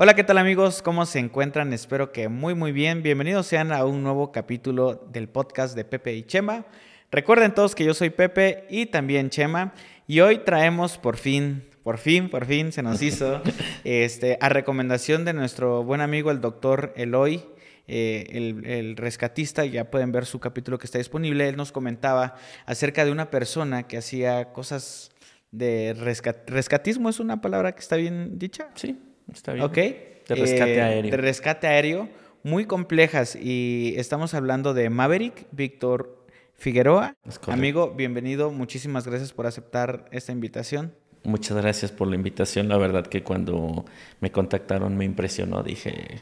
Hola, ¿qué tal amigos? ¿Cómo se encuentran? Espero que muy muy bien. Bienvenidos sean a un nuevo capítulo del podcast de Pepe y Chema. Recuerden todos que yo soy Pepe y también Chema y hoy traemos por fin, por fin, por fin se nos hizo este, a recomendación de nuestro buen amigo el doctor Eloy. Eh, el, el, rescatista, ya pueden ver su capítulo que está disponible, él nos comentaba acerca de una persona que hacía cosas de rescatismo, ¿es una palabra que está bien dicha? Sí, Está bien. Ok. De rescate Eh, aéreo. De rescate aéreo, muy complejas. Y estamos hablando de Maverick, Víctor Figueroa. Amigo, bienvenido. Muchísimas gracias por aceptar esta invitación. Muchas gracias por la invitación. La verdad que cuando me contactaron me impresionó. Dije,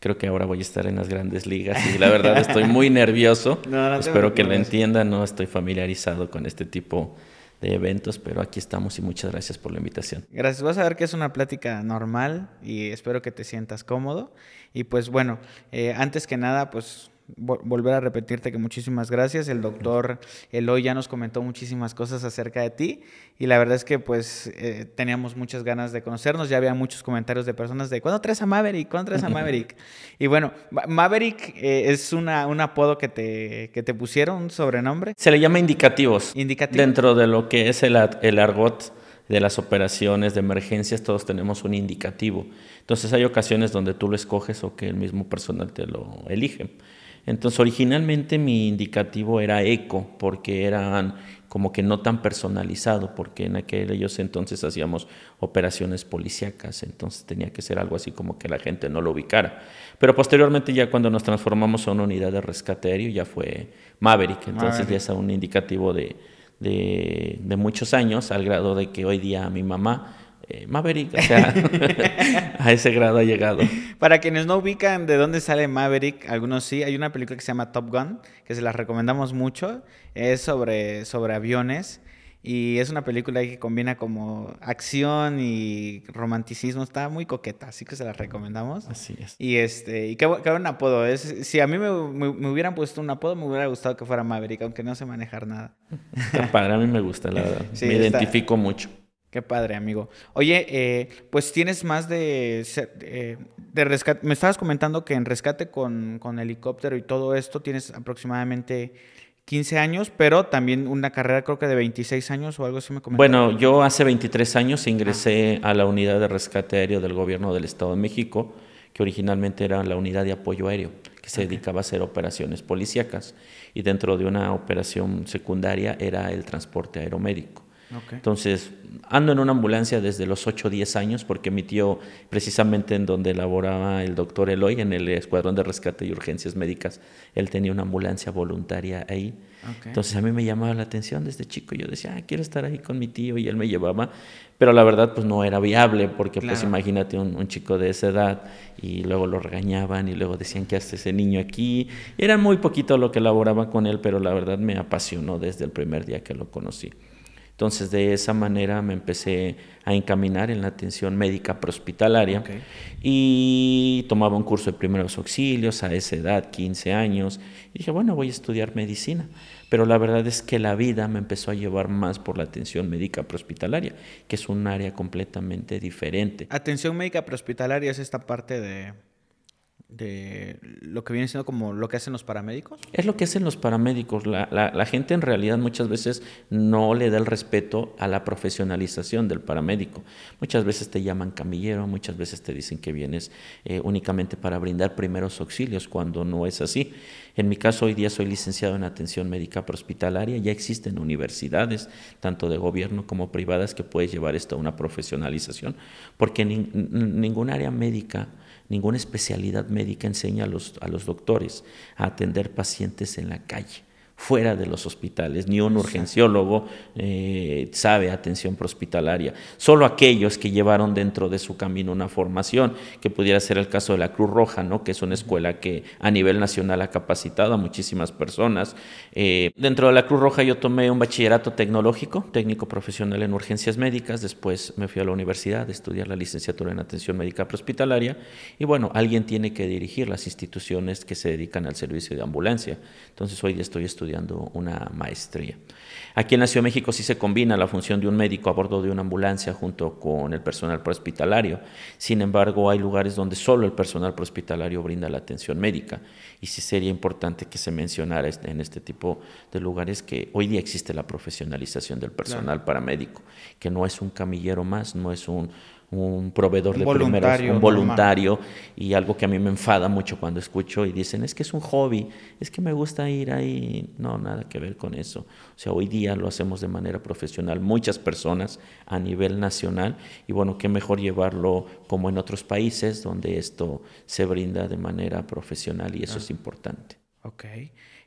creo que ahora voy a estar en las grandes ligas y la verdad estoy muy nervioso. No, no Espero que lo entiendan. No estoy familiarizado con este tipo de eventos, pero aquí estamos y muchas gracias por la invitación. Gracias. Vas a ver que es una plática normal y espero que te sientas cómodo. Y pues bueno, eh, antes que nada, pues vo- volver a repetirte que muchísimas gracias. El doctor Eloy ya nos comentó muchísimas cosas acerca de ti y la verdad es que pues eh, teníamos muchas ganas de conocernos. Ya había muchos comentarios de personas de ¿cuándo traes a Maverick? ¿Cuándo traes a Maverick? y bueno, Ma- Maverick eh, es una, un apodo que te, que te pusieron, un sobrenombre. Se le llama indicativos. Indicativo. Dentro de lo que es el, el argot de las operaciones de emergencias, todos tenemos un indicativo. Entonces hay ocasiones donde tú lo escoges o que el mismo personal te lo elige. Entonces originalmente mi indicativo era eco, porque eran como que no tan personalizado, porque en aquellos entonces hacíamos operaciones policíacas, entonces tenía que ser algo así como que la gente no lo ubicara. Pero posteriormente ya cuando nos transformamos a una unidad de rescate aéreo ya fue Maverick, entonces Maverick. ya es un indicativo de, de, de muchos años, al grado de que hoy día mi mamá, eh, Maverick, o sea, a ese grado ha llegado. Para quienes no ubican de dónde sale Maverick, algunos sí, hay una película que se llama Top Gun, que se las recomendamos mucho, es sobre, sobre aviones y es una película que combina como acción y romanticismo, está muy coqueta, así que se las recomendamos. Así es. Y este, y qué, qué buen apodo es. Si a mí me, me- me hubieran puesto un apodo, me hubiera gustado que fuera Maverick, aunque no sé manejar nada. Está padre, a mí me gusta, la verdad. Sí, me está- identifico mucho. Qué padre, amigo. Oye, eh, pues tienes más de, eh, de rescate. Me estabas comentando que en rescate con, con helicóptero y todo esto tienes aproximadamente 15 años, pero también una carrera creo que de 26 años o algo así me comentaste. Bueno, yo hace 23 años ingresé a la unidad de rescate aéreo del gobierno del Estado de México, que originalmente era la unidad de apoyo aéreo, que se dedicaba a hacer operaciones policíacas. Y dentro de una operación secundaria era el transporte aeromédico. Ok. Entonces, ando en una ambulancia desde los 8 o 10 años porque mi tío, precisamente en donde laboraba el doctor Eloy, en el Escuadrón de Rescate y Urgencias Médicas, él tenía una ambulancia voluntaria ahí. Ok. Entonces a mí me llamaba la atención desde chico. Yo decía, ah, quiero estar ahí con mi tío y él me llevaba. Pero la verdad, pues no era viable porque, pues imagínate un, un chico de esa edad y luego lo regañaban y luego decían que hace ese niño aquí. Era muy poquito lo que laboraba con él, pero la verdad me apasionó desde el primer día que lo conocí. Entonces, de esa manera me empecé a encaminar en la atención médica prehospitalaria y tomaba un curso de primeros auxilios a esa edad, 15 años. Y dije, bueno, voy a estudiar medicina. Pero la verdad es que la vida me empezó a llevar más por la atención médica prehospitalaria, que es un área completamente diferente. Atención médica prehospitalaria es esta parte de, de lo que viene siendo como lo que hacen los paramédicos. Es lo que hacen los paramédicos. La, la- gente en realidad muchas veces no le da el respeto a la profesionalización del paramédico. Muchas veces te llaman camillero, muchas veces te dicen que vienes eh, únicamente para brindar primeros auxilios, cuando no es así. En mi caso, hoy día soy licenciado en atención médica prehospitalaria. Ya existen universidades, tanto de gobierno como privadas, que puedes llevar esto a una profesionalización, porque nin- ningún área médica Ninguna especialidad médica enseña a los, a los doctores a atender pacientes en la calle. Fuera de los hospitales. Ni un urgenciólogo eh, sabe atención prehospitalaria. Solo aquellos que llevaron dentro de su camino una formación, que pudiera ser el caso de la Cruz Roja, ¿no? que es una escuela que a nivel nacional ha capacitado a muchísimas personas. Eh, dentro de la Cruz Roja yo tomé un bachillerato tecnológico, técnico profesional en urgencias médicas. Después me fui a la universidad a estudiar la licenciatura en atención médica prehospitalaria. Y bueno, alguien tiene que dirigir las instituciones que se dedican al servicio de ambulancia. Entonces hoy estoy estudiando estudiando una maestría. Aquí en la Ciudad de México sí se combina la función de un médico a bordo de una ambulancia junto con el personal prehospitalario. Sin embargo, hay lugares donde solo el personal prehospitalario brinda la atención médica. Y sí sería importante que se mencionara este, en este tipo de lugares que hoy día existe la profesionalización del personal paramédico, que no es un camillero más, no es un un proveedor de primeros, un voluntario y algo que a mí me enfada mucho cuando escucho y dicen, es que es un hobby, es que me gusta ir ahí, no, nada que ver con eso. O sea, hoy día lo hacemos de manera profesional, muchas personas a nivel nacional y bueno, qué mejor llevarlo como en otros países donde esto se brinda de manera profesional y eso es importante. Ok.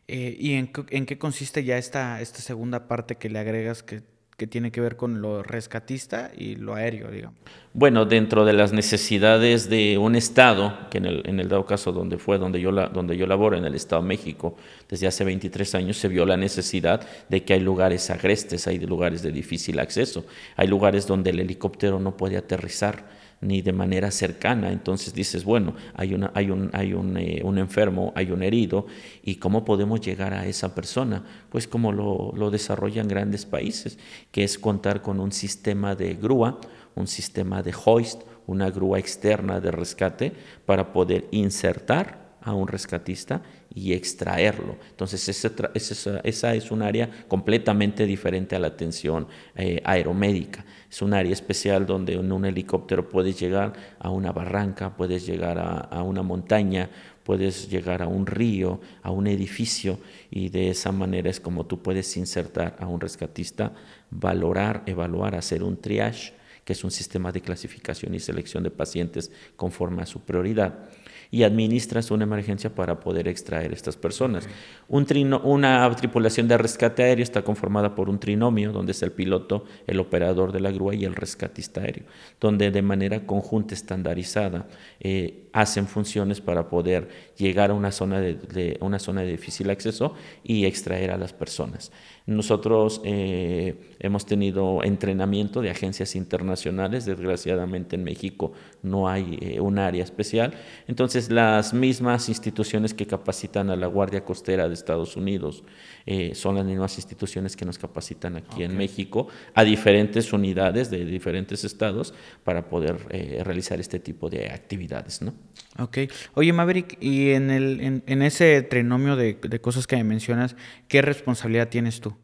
Eh, ¿Y en, en, qué consiste ya esta, esta segunda parte que le agregas que que tiene que ver con lo rescatista y lo aéreo, digamos. Bueno, dentro de las necesidades de un Estado, que en el, en el dado caso donde fue, donde yo, la, donde yo laboro, en el Estado de México, desde hace 23 años se vio la necesidad de que hay lugares agrestes, hay lugares de difícil acceso, hay lugares donde el helicóptero no puede aterrizar ni de manera cercana. Entonces dices, bueno, hay, una, hay, un, hay un, eh, un, enfermo, hay un herido, ¿y cómo podemos llegar a esa persona? Pues como lo, lo desarrollan grandes países, que es contar con un sistema de grúa, un sistema de hoist, una grúa externa de rescate para poder insertar a un rescatista y extraerlo. Entonces, esa, esa, es un área completamente diferente a la atención eh, aeromédica. Es un área especial donde en un helicóptero puedes llegar a una barranca, puedes llegar a, una montaña, puedes llegar a un río, a un edificio y de esa manera es como tú puedes insertar a un rescatista, valorar, evaluar, hacer un triage, que es un sistema de clasificación y selección de pacientes conforme a su prioridad y administras una emergencia para poder extraer estas personas. Un trino, una tripulación de rescate aéreo está conformada por un trinomio, donde es el piloto, el operador de la grúa y el rescatista aéreo, donde de manera conjunta, estandarizada, eh, hacen funciones para poder llegar a una zona de, una zona de difícil acceso y extraer a las personas. Nosotros eh, hemos tenido entrenamiento de agencias internacionales, desgraciadamente en México no hay eh, un área especial, entonces las mismas instituciones que capacitan a la Guardia Costera de Estados Unidos eh, son las mismas instituciones que nos capacitan aquí en México a diferentes unidades de diferentes estados para poder realizar este tipo de actividades. ¿no? Ok. Oye, Maverick, y en, el, en, ese trinomio de, de cosas que me mencionas, ¿qué responsabilidad tienes tú?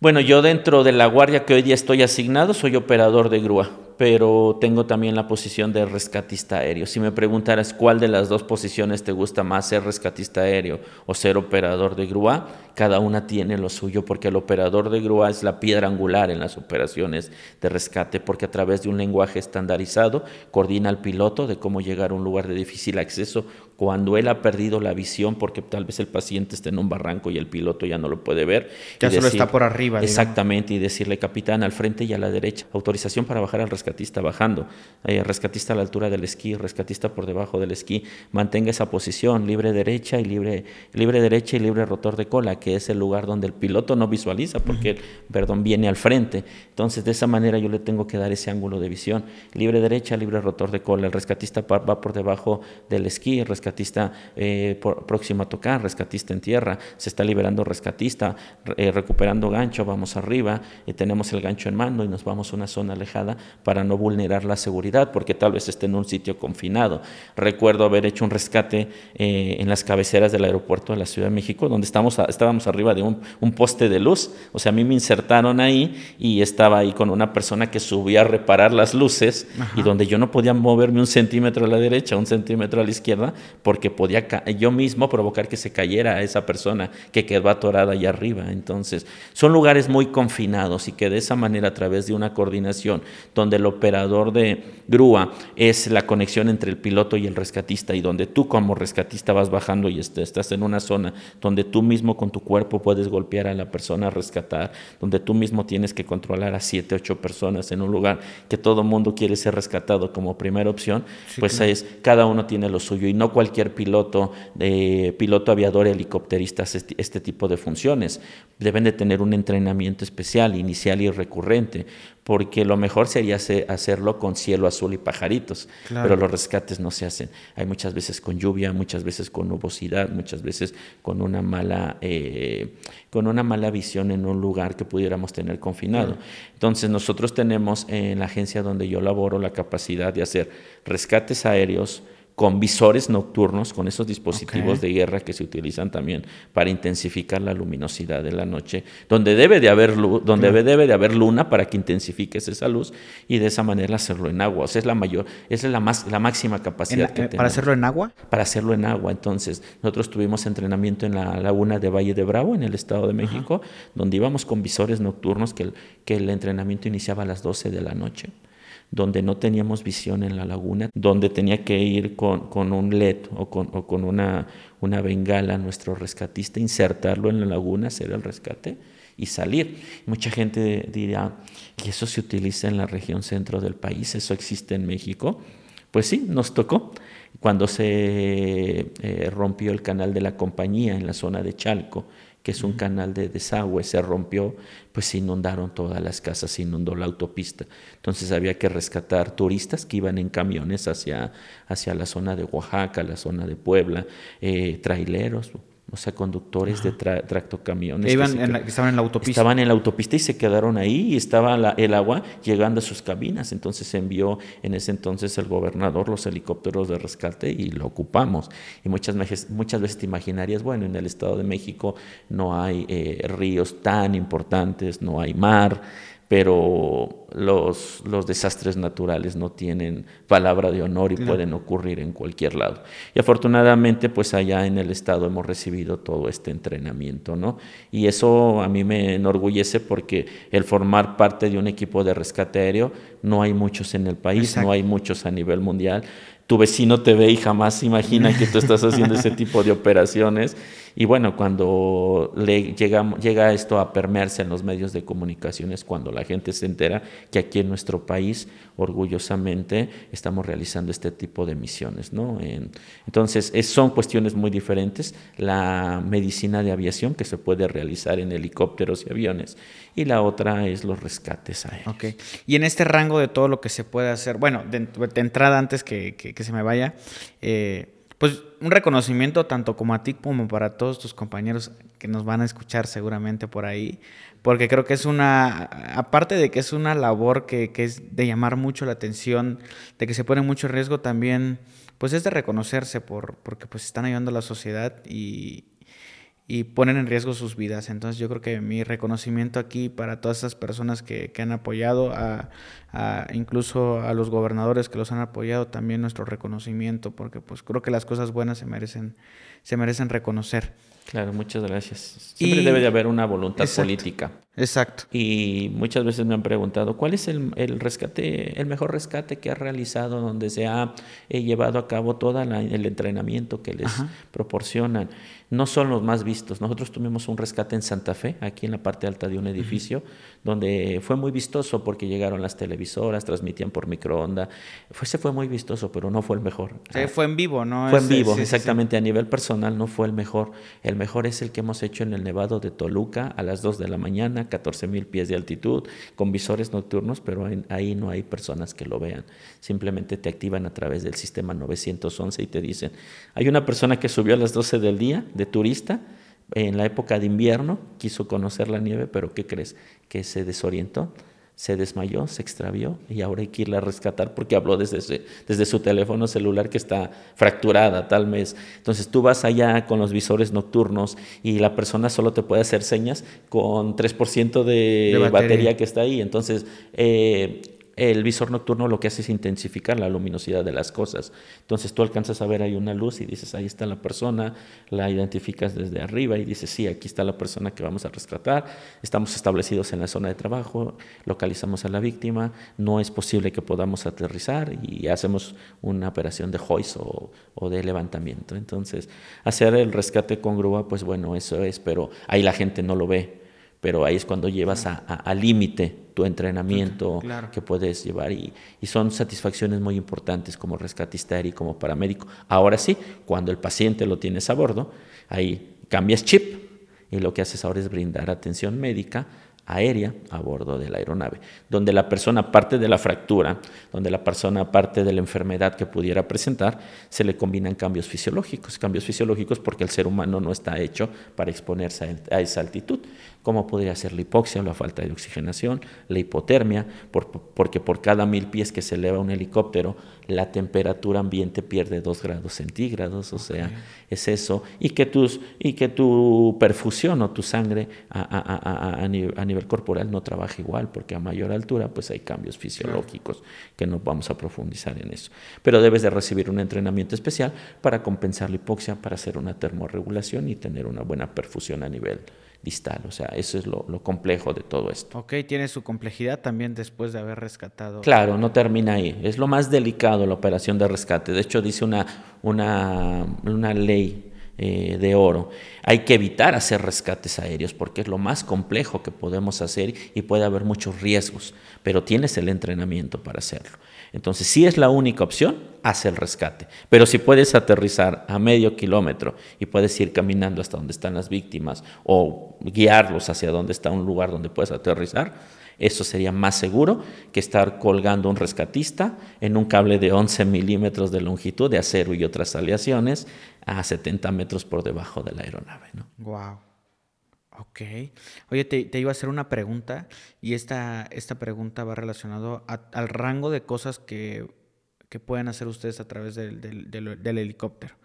Bueno, yo dentro de la guardia que hoy día estoy asignado soy operador de grúa pero tengo también la posición de rescatista aéreo. Si me preguntaras cuál de las dos posiciones te gusta más, ser rescatista aéreo o ser operador de grúa, cada una tiene lo suyo, porque el operador de grúa es la piedra angular en las operaciones de rescate, porque a través de un lenguaje estandarizado coordina al piloto de cómo llegar a un lugar de difícil acceso cuando él ha perdido la visión, porque tal vez el paciente está en un barranco y el piloto ya no lo puede ver. Ya solo está por arriba. Exactamente, y decirle, capitán, al frente y a la derecha, autorización para bajar al rescatista bajando, eh, rescatista a la altura del esquí, rescatista por debajo del esquí, mantenga esa posición, libre derecha y libre, libre derecha y libre rotor de cola, que es el lugar donde el piloto no visualiza porque el perdón viene al frente. Entonces, de esa manera yo le tengo que dar ese ángulo de visión. Libre derecha, libre rotor de cola. El rescatista va por debajo del esquí, el rescatista eh, próximo a tocar, rescatista en tierra, se está liberando rescatista, eh, recuperando gancho, vamos arriba, y tenemos el gancho en mano y nos vamos a una zona alejada para no vulnerar la seguridad, porque tal vez esté en un sitio confinado. Recuerdo haber hecho un rescate eh, en las cabeceras del aeropuerto de la Ciudad de México, donde estamos, estábamos arriba de un, poste de luz. O sea, a mí me insertaron ahí y estaba ahí con una persona que subía a reparar las luces y donde yo no podía moverme un centímetro a la derecha, un centímetro a la izquierda, porque podía yo mismo provocar que se cayera a esa persona que quedó atorada allá arriba. Entonces, son lugares muy confinados y que de esa manera, a través de una coordinación donde el operador de grúa es la conexión entre el piloto y el rescatista y donde tú como rescatista vas bajando y estás en una zona donde tú mismo con tu cuerpo puedes golpear a la persona rescatar, donde tú mismo tienes que controlar a siete, ocho personas en un lugar que todo mundo quiere ser rescatado como primera opción, pues es cada uno tiene lo suyo y no cualquier piloto, de piloto aviador, helicópterista hace este, este tipo de funciones. Deben de tener un entrenamiento especial, inicial y recurrente, porque lo mejor sería hacerlo con cielo azul y pajaritos, pero los rescates no se hacen. Hay muchas veces con lluvia, muchas veces con nubosidad, muchas veces con una mala, eh, con una mala visión en un lugar que pudiéramos tener confinado. Entonces nosotros tenemos en la agencia donde yo laboro la capacidad de hacer rescates aéreos, con visores nocturnos, con esos dispositivos de guerra que se utilizan también para intensificar la luminosidad de la noche, donde debe de haber donde debe de haber luna para que intensifiques esa luz y de esa manera hacerlo en agua. O sea, es la mayor, esa es la más la máxima capacidad que eh, ¿Para hacerlo en agua? Para hacerlo en agua. Entonces, nosotros tuvimos entrenamiento en la laguna de Valle de Bravo, en el Estado de México, donde íbamos con visores nocturnos que que el entrenamiento iniciaba a las 12 de la noche donde no teníamos visión en la laguna, donde tenía que ir con, un LED o con, una, bengala nuestro rescatista, insertarlo en la laguna, hacer el rescate y salir. Mucha gente dirá, ¿y eso se utiliza en la región centro del país? ¿Eso existe en México? Pues sí, nos tocó. Cuando se eh, rompió el canal de la compañía en la zona de Chalco, que es un canal de desagüe, se rompió, pues se inundaron todas las casas, se inundó la autopista. Entonces había que rescatar turistas que iban en camiones hacia, hacia la zona de Oaxaca, la zona de Puebla, eh, traileros, o sea, conductores de tractocamiones. Que, estaban en la autopista. Estaban en la autopista y se quedaron ahí y estaba el agua llegando a sus cabinas. Entonces se envió en ese entonces el gobernador los helicópteros de rescate y lo ocupamos. Y muchas, muchas veces te imaginarías, bueno, en el Estado de México no hay eh, ríos tan importantes, no hay mar pero los, los, desastres naturales no tienen palabra de honor y pueden ocurrir en cualquier lado. Y afortunadamente, pues allá en el estado hemos recibido todo este entrenamiento, ¿no? Y eso a mí me enorgullece porque el formar parte de un equipo de rescate aéreo, no hay muchos en el país, no hay muchos a nivel mundial. Tu vecino te ve y jamás imagina que tú estás haciendo ese tipo de operaciones. Y bueno, cuando le llega, llega esto a permearse en los medios de comunicación es cuando la gente se entera que aquí en nuestro país, orgullosamente, estamos realizando este tipo de misiones. ¿no? entonces, son cuestiones muy diferentes. La medicina de aviación que se puede realizar en helicópteros y aviones y la otra es los rescates aéreos. Okay. Y en este rango de todo lo que se puede hacer, bueno, de, entrada antes que, que, se me vaya, eh, pues un reconocimiento tanto como a ti como para todos tus compañeros que nos van a escuchar seguramente por ahí, porque creo que es una, aparte de que es una labor que, que es de llamar mucho la atención, de que se pone mucho riesgo también, pues es de reconocerse por, porque pues están ayudando a la sociedad y, y ponen en riesgo sus vidas. Entonces yo creo que mi reconocimiento aquí para todas esas personas que, que han apoyado, a, incluso a los gobernadores que los han apoyado, también nuestro reconocimiento, porque pues creo que las cosas buenas se merecen, se merecen reconocer. Claro, muchas gracias. Siempre debe de haber una voluntad política. Exacto. Y muchas veces me han preguntado, ¿cuál es el, el rescate, el mejor rescate que ha realizado donde se ha eh, llevado a cabo todo el entrenamiento que les proporcionan? No son los más vistos. Nosotros tuvimos un rescate en Santa Fe, aquí en la parte alta de un edificio, donde fue muy vistoso porque llegaron las televisoras, transmitían por microondas. Fue, se fue muy vistoso, pero no fue el mejor. Sí, fue en vivo, ¿no? Fue en vivo, exactamente. A nivel personal no fue el mejor. El mejor es el que hemos hecho en el Nevado de Toluca a las 2 de la mañana 14 mil pies de altitud, con visores nocturnos, pero ahí no hay personas que lo vean. Simplemente te activan a través del sistema 911 y te dicen, hay una persona que subió a las 12 del día de turista, en la época de invierno, quiso conocer la nieve, pero ¿qué crees? Que se desorientó se desmayó, se extravió y ahora hay que irla a rescatar porque habló desde, desde su teléfono celular que está fracturada tal vez. Entonces tú vas allá con los visores nocturnos y la persona solo te puede hacer señas con 3% de, batería. que está ahí. Entonces, eh, el visor nocturno lo que hace es intensificar la luminosidad de las cosas. Entonces tú alcanzas a ver ahí una luz y dices, ahí está la persona, la identificas desde arriba y dices, sí, aquí está la persona que vamos a rescatar, estamos establecidos en la zona de trabajo, localizamos a la víctima, no es posible que podamos aterrizar y hacemos una operación de hoist o, o de levantamiento. Entonces, hacer el rescate con grúa, pues bueno, eso es, pero ahí la gente no lo ve pero ahí es cuando llevas a, límite tu entrenamiento que puedes llevar y, son satisfacciones muy importantes como rescatista y como paramédico. Ahora sí, cuando el paciente lo tienes a bordo, ahí cambias chip y lo que haces ahora es brindar atención médica aérea a bordo de la aeronave, donde la persona parte de la fractura, donde la persona parte de la enfermedad que pudiera presentar, se le combinan cambios fisiológicos, cambios fisiológicos porque el ser humano no está hecho para exponerse a esa altitud, como podría ser la hipoxia la falta de oxigenación, la hipotermia, porque por cada mil pies que se eleva un helicóptero, la temperatura ambiente pierde dos grados centígrados, o sea, es eso, y que, tus, y que tu perfusión o tu sangre a, a, nivel, corporal no trabaja igual, porque a mayor altura pues hay cambios fisiológicos que no vamos a profundizar en eso. Pero debes de recibir un entrenamiento especial para compensar la hipoxia, para hacer una termorregulación y tener una buena perfusión a nivel distal. O sea, eso es lo, complejo de todo esto. Ok, tiene su complejidad también después de haber rescatado. Claro, no termina ahí. Es lo más delicado la operación de rescate. De hecho, dice una, una, una ley eh, de oro. Hay que evitar hacer rescates aéreos porque es lo más complejo que podemos hacer y puede haber muchos riesgos, pero tienes el entrenamiento para hacerlo. Entonces, si es la única opción, haz el rescate. Pero si puedes aterrizar a medio kilómetro y puedes ir caminando hasta donde están las víctimas o guiarlos hacia donde está un lugar donde puedes aterrizar, eso sería más seguro que estar colgando un rescatista en un cable de 11 milímetros de longitud de acero y otras aleaciones a 70 metros por debajo de la aeronave. ¿no? Wow. Ok. Oye, te, iba a hacer una pregunta y esta, esta pregunta va relacionado al rango de cosas que, pueden hacer ustedes a través del, helicóptero.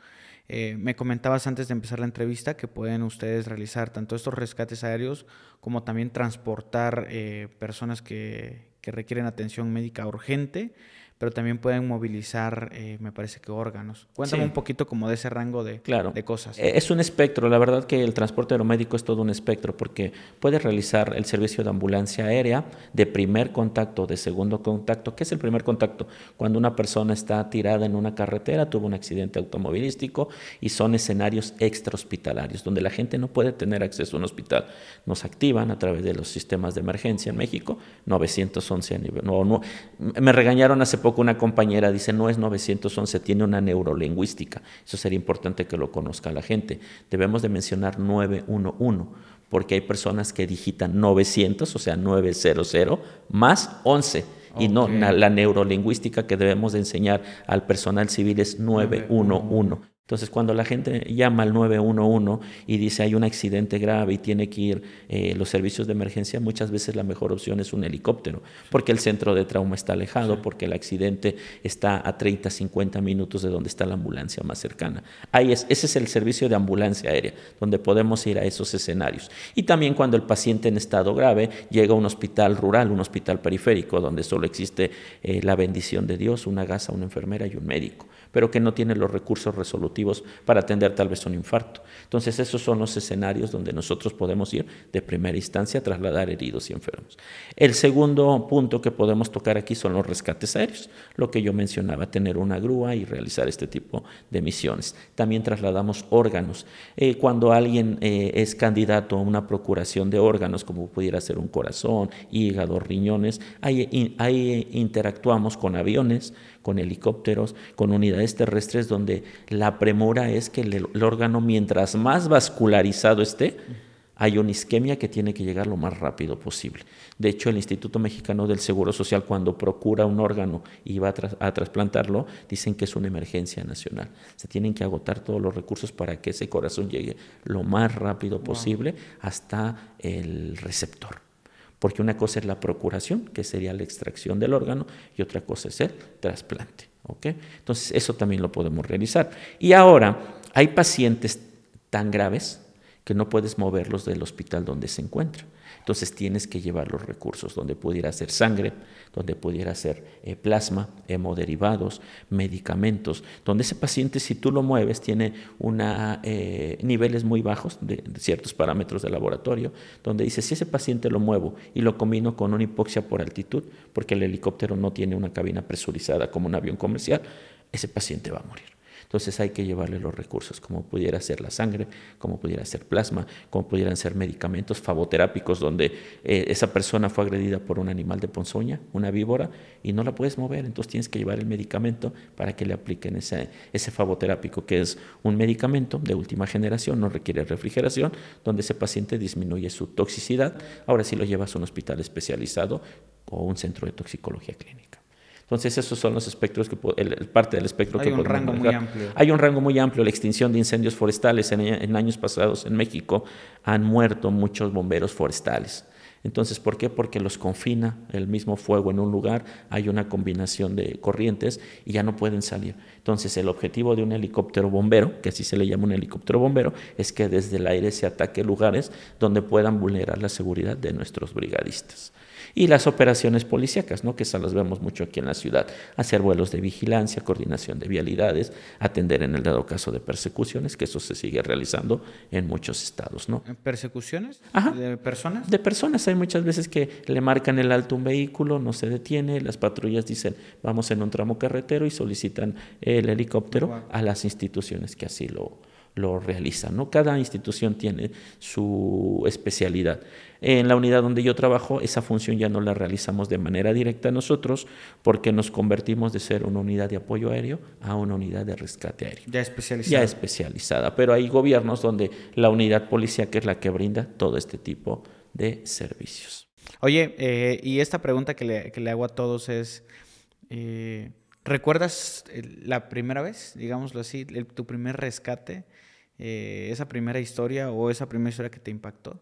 Eh, me comentabas antes de empezar la entrevista que pueden ustedes realizar tanto estos rescates aéreos como también transportar eh, personas que, que requieren atención médica urgente pero también pueden movilizar, eh, me parece que órganos. Cuéntame un poquito como de ese rango de, de cosas. Eh, es un espectro, la verdad que el transporte aeromédico es todo un espectro porque puede realizar el servicio de ambulancia aérea de primer contacto, de segundo contacto. ¿Qué es el primer contacto? Cuando una persona está tirada en una carretera, tuvo un accidente automovilístico y son escenarios extrahospitalarios, donde la gente no puede tener acceso a un hospital. Nos activan a través de los sistemas de emergencia en México, 911 a nivel... No, no, me regañaron hace poco una compañera dice, no es 911, tiene una neurolingüística. Eso sería importante que lo conozca la gente. Debemos de mencionar 911, porque hay personas que digitan 900, o sea, 900, más 11. Y no, la, neurolingüística que debemos de enseñar al personal civil es 911. Entonces, cuando la gente llama al 911 y dice hay un accidente grave y tiene que ir eh, los servicios de emergencia, muchas veces la mejor opción es un helicóptero, porque el centro de trauma está alejado, porque el accidente está a 30, 50 minutos de donde está la ambulancia más cercana. Ahí es, ese es el servicio de ambulancia aérea, donde podemos ir a esos escenarios. Y también cuando el paciente en estado grave llega a un hospital rural, un hospital periférico, donde solo existe eh, la bendición de Dios, una gasa, una enfermera y un médico pero que no tiene los recursos resolutivos para atender tal vez un infarto. Entonces esos son los escenarios donde nosotros podemos ir de primera instancia a trasladar heridos y enfermos. El segundo punto que podemos tocar aquí son los rescates aéreos, lo que yo mencionaba, tener una grúa y realizar este tipo de misiones. También trasladamos órganos. Eh, cuando alguien eh, es candidato a una procuración de órganos, como pudiera ser un corazón, hígado, riñones, ahí, ahí interactuamos con aviones, con helicópteros, con unidades terrestres, donde la premura es que el, órgano, mientras más vascularizado esté, hay una isquemia que tiene que llegar lo más rápido posible. De hecho, el Instituto Mexicano del Seguro Social, cuando procura un órgano y va a, a, trasplantarlo, dicen que es una emergencia nacional. Se tienen que agotar todos los recursos para que ese corazón llegue lo más rápido posible hasta el receptor porque una cosa es la procuración, que sería la extracción del órgano, y otra cosa es el trasplante. Entonces, eso también lo podemos realizar. Y ahora, hay pacientes tan graves que no puedes moverlos del hospital donde se encuentra. Entonces tienes que llevar los recursos donde pudiera ser sangre, donde pudiera ser eh, plasma, hemoderivados, medicamentos, donde ese paciente si tú lo mueves tiene una, eh, niveles muy bajos de, ciertos parámetros de laboratorio, donde dice si ese paciente lo muevo y lo combino con una hipoxia por altitud, porque el helicóptero no tiene una cabina presurizada como un avión comercial, ese paciente va a morir. Entonces hay que llevarle los recursos, como pudiera ser la sangre, como pudiera ser plasma, como pudieran ser medicamentos favoterápicos, donde eh, esa persona fue agredida por un animal de ponzoña, una víbora, y no la puedes mover, entonces tienes que llevar el medicamento para que le apliquen ese, ese favoterápico, que es un medicamento de última generación, no requiere refrigeración, donde ese paciente disminuye su toxicidad. Ahora sí lo llevas a un hospital especializado o un centro de toxicología clínica. Entonces, esos son los espectros que el, parte del espectro Hay que un rango muy amplio. Hay un rango muy amplio. La extinción de incendios forestales en, años pasados en México han muerto muchos bomberos forestales. Entonces, ¿por qué? Porque los confina el mismo fuego en un lugar, hay una combinación de corrientes y ya no pueden salir. Entonces, el objetivo de un helicóptero bombero, que así se le llama un helicóptero bombero, es que desde el aire se ataque lugares donde puedan vulnerar la seguridad de nuestros brigadistas y las operaciones policíacas, ¿no? que esas las vemos mucho aquí en la ciudad, hacer vuelos de vigilancia, coordinación de vialidades, atender en el dado caso de persecuciones, que eso se sigue realizando en muchos estados. ¿no? ¿Persecuciones? ¿De personas? De personas. Hay muchas veces que le marcan el alto un vehículo, no se detiene, las patrullas dicen vamos en un tramo carretero y solicitan el helicóptero a las instituciones que así lo, lo realizan. ¿no? Cada institución tiene su especialidad. En la unidad donde yo trabajo, esa función ya no la realizamos de manera directa nosotros porque nos convertimos de ser una unidad de apoyo aéreo a una unidad de rescate aéreo. Ya especializada. Ya especializada. Pero hay gobiernos donde la unidad policíaca es la que brinda todo este tipo de servicios. Oye, eh, y esta pregunta que le, hago a todos es, eh, ¿recuerdas la primera vez, digámoslo así, tu primer rescate, eh, esa primera historia o esa primera historia que te impactó?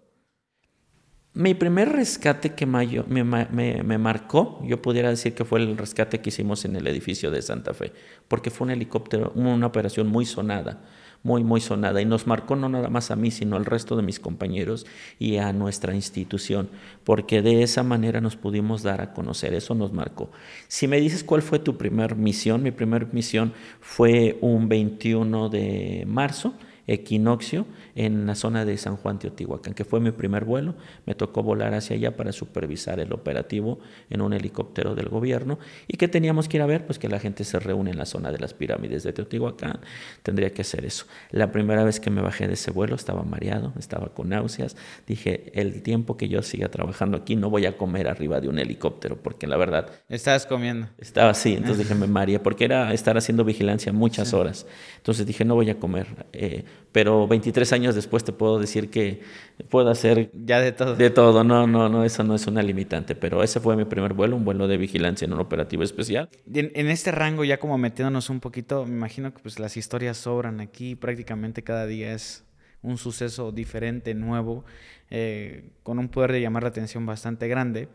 Mi primer rescate que me, me, marcó, yo pudiera decir que fue el rescate que hicimos en el edificio de Santa Fe, porque fue un helicóptero, una operación muy sonada, muy, muy sonada, y nos marcó no nada más a mí, sino al resto de mis compañeros y a nuestra institución, porque de esa manera nos pudimos dar a conocer, eso nos marcó. Si me dices cuál fue tu primer misión, mi primera misión fue un 21 de marzo, equinoccio en la zona de San Juan Teotihuacán, que fue mi primer vuelo. Me tocó volar hacia allá para supervisar el operativo en un helicóptero del gobierno y que teníamos que ir a ver, pues que la gente se reúne en la zona de las pirámides de Teotihuacán. Tendría que hacer eso. La primera vez que me bajé de ese vuelo estaba mareado, estaba con náuseas. Dije, el tiempo que yo siga trabajando aquí no voy a comer arriba de un helicóptero, porque la verdad... Estabas comiendo. Estaba así, entonces dije, me maría, porque era estar haciendo vigilancia muchas horas. Entonces dije, no voy a comer. Eh, pero 23 años después te puedo decir que puedo hacer ya de todo. De todo, no, no, no, eso no es una limitante, pero ese fue mi primer vuelo, un vuelo de vigilancia en un operativo especial. En, en este rango, ya como metiéndonos un poquito, me imagino que pues las historias sobran aquí, prácticamente cada día es un suceso diferente, nuevo, eh, con un poder de llamar la atención bastante grande.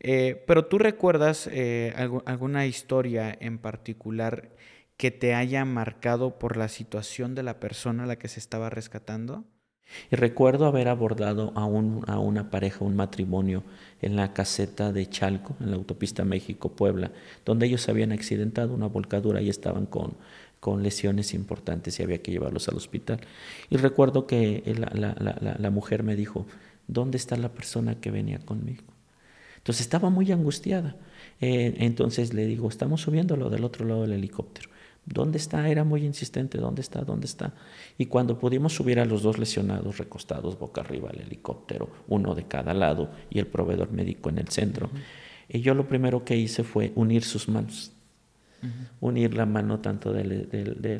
Eh, pero tú recuerdas eh, alguna historia en particular que te haya marcado por la situación de la persona a la que se estaba rescatando? Y recuerdo haber abordado a, un, a una pareja, un matrimonio, en la caseta de Chalco, en la autopista México-Puebla, donde ellos habían accidentado, una volcadura y estaban con, con lesiones importantes y había que llevarlos al hospital. Y recuerdo que la, la, la, mujer me dijo, ¿dónde está la persona que venía conmigo? Entonces estaba muy angustiada. Eh, entonces le digo, estamos subiéndolo del otro lado del helicóptero. ¿Dónde está? Era muy insistente, ¿dónde está? ¿Dónde está? Y cuando pudimos subir a los dos lesionados recostados boca arriba al helicóptero, uno de cada lado y el proveedor médico en el centro, y yo lo primero que hice fue unir sus manos, unir la mano tanto del,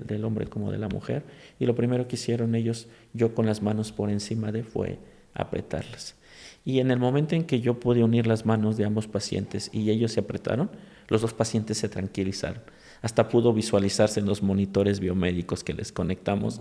del, hombre como de la mujer, y lo primero que hicieron ellos, yo con las manos por encima de, fue apretarlas. Y en el momento en que yo pude unir las manos de ambos pacientes y ellos se apretaron, los dos pacientes se tranquilizaron hasta pudo visualizarse en los monitores biomédicos que les conectamos,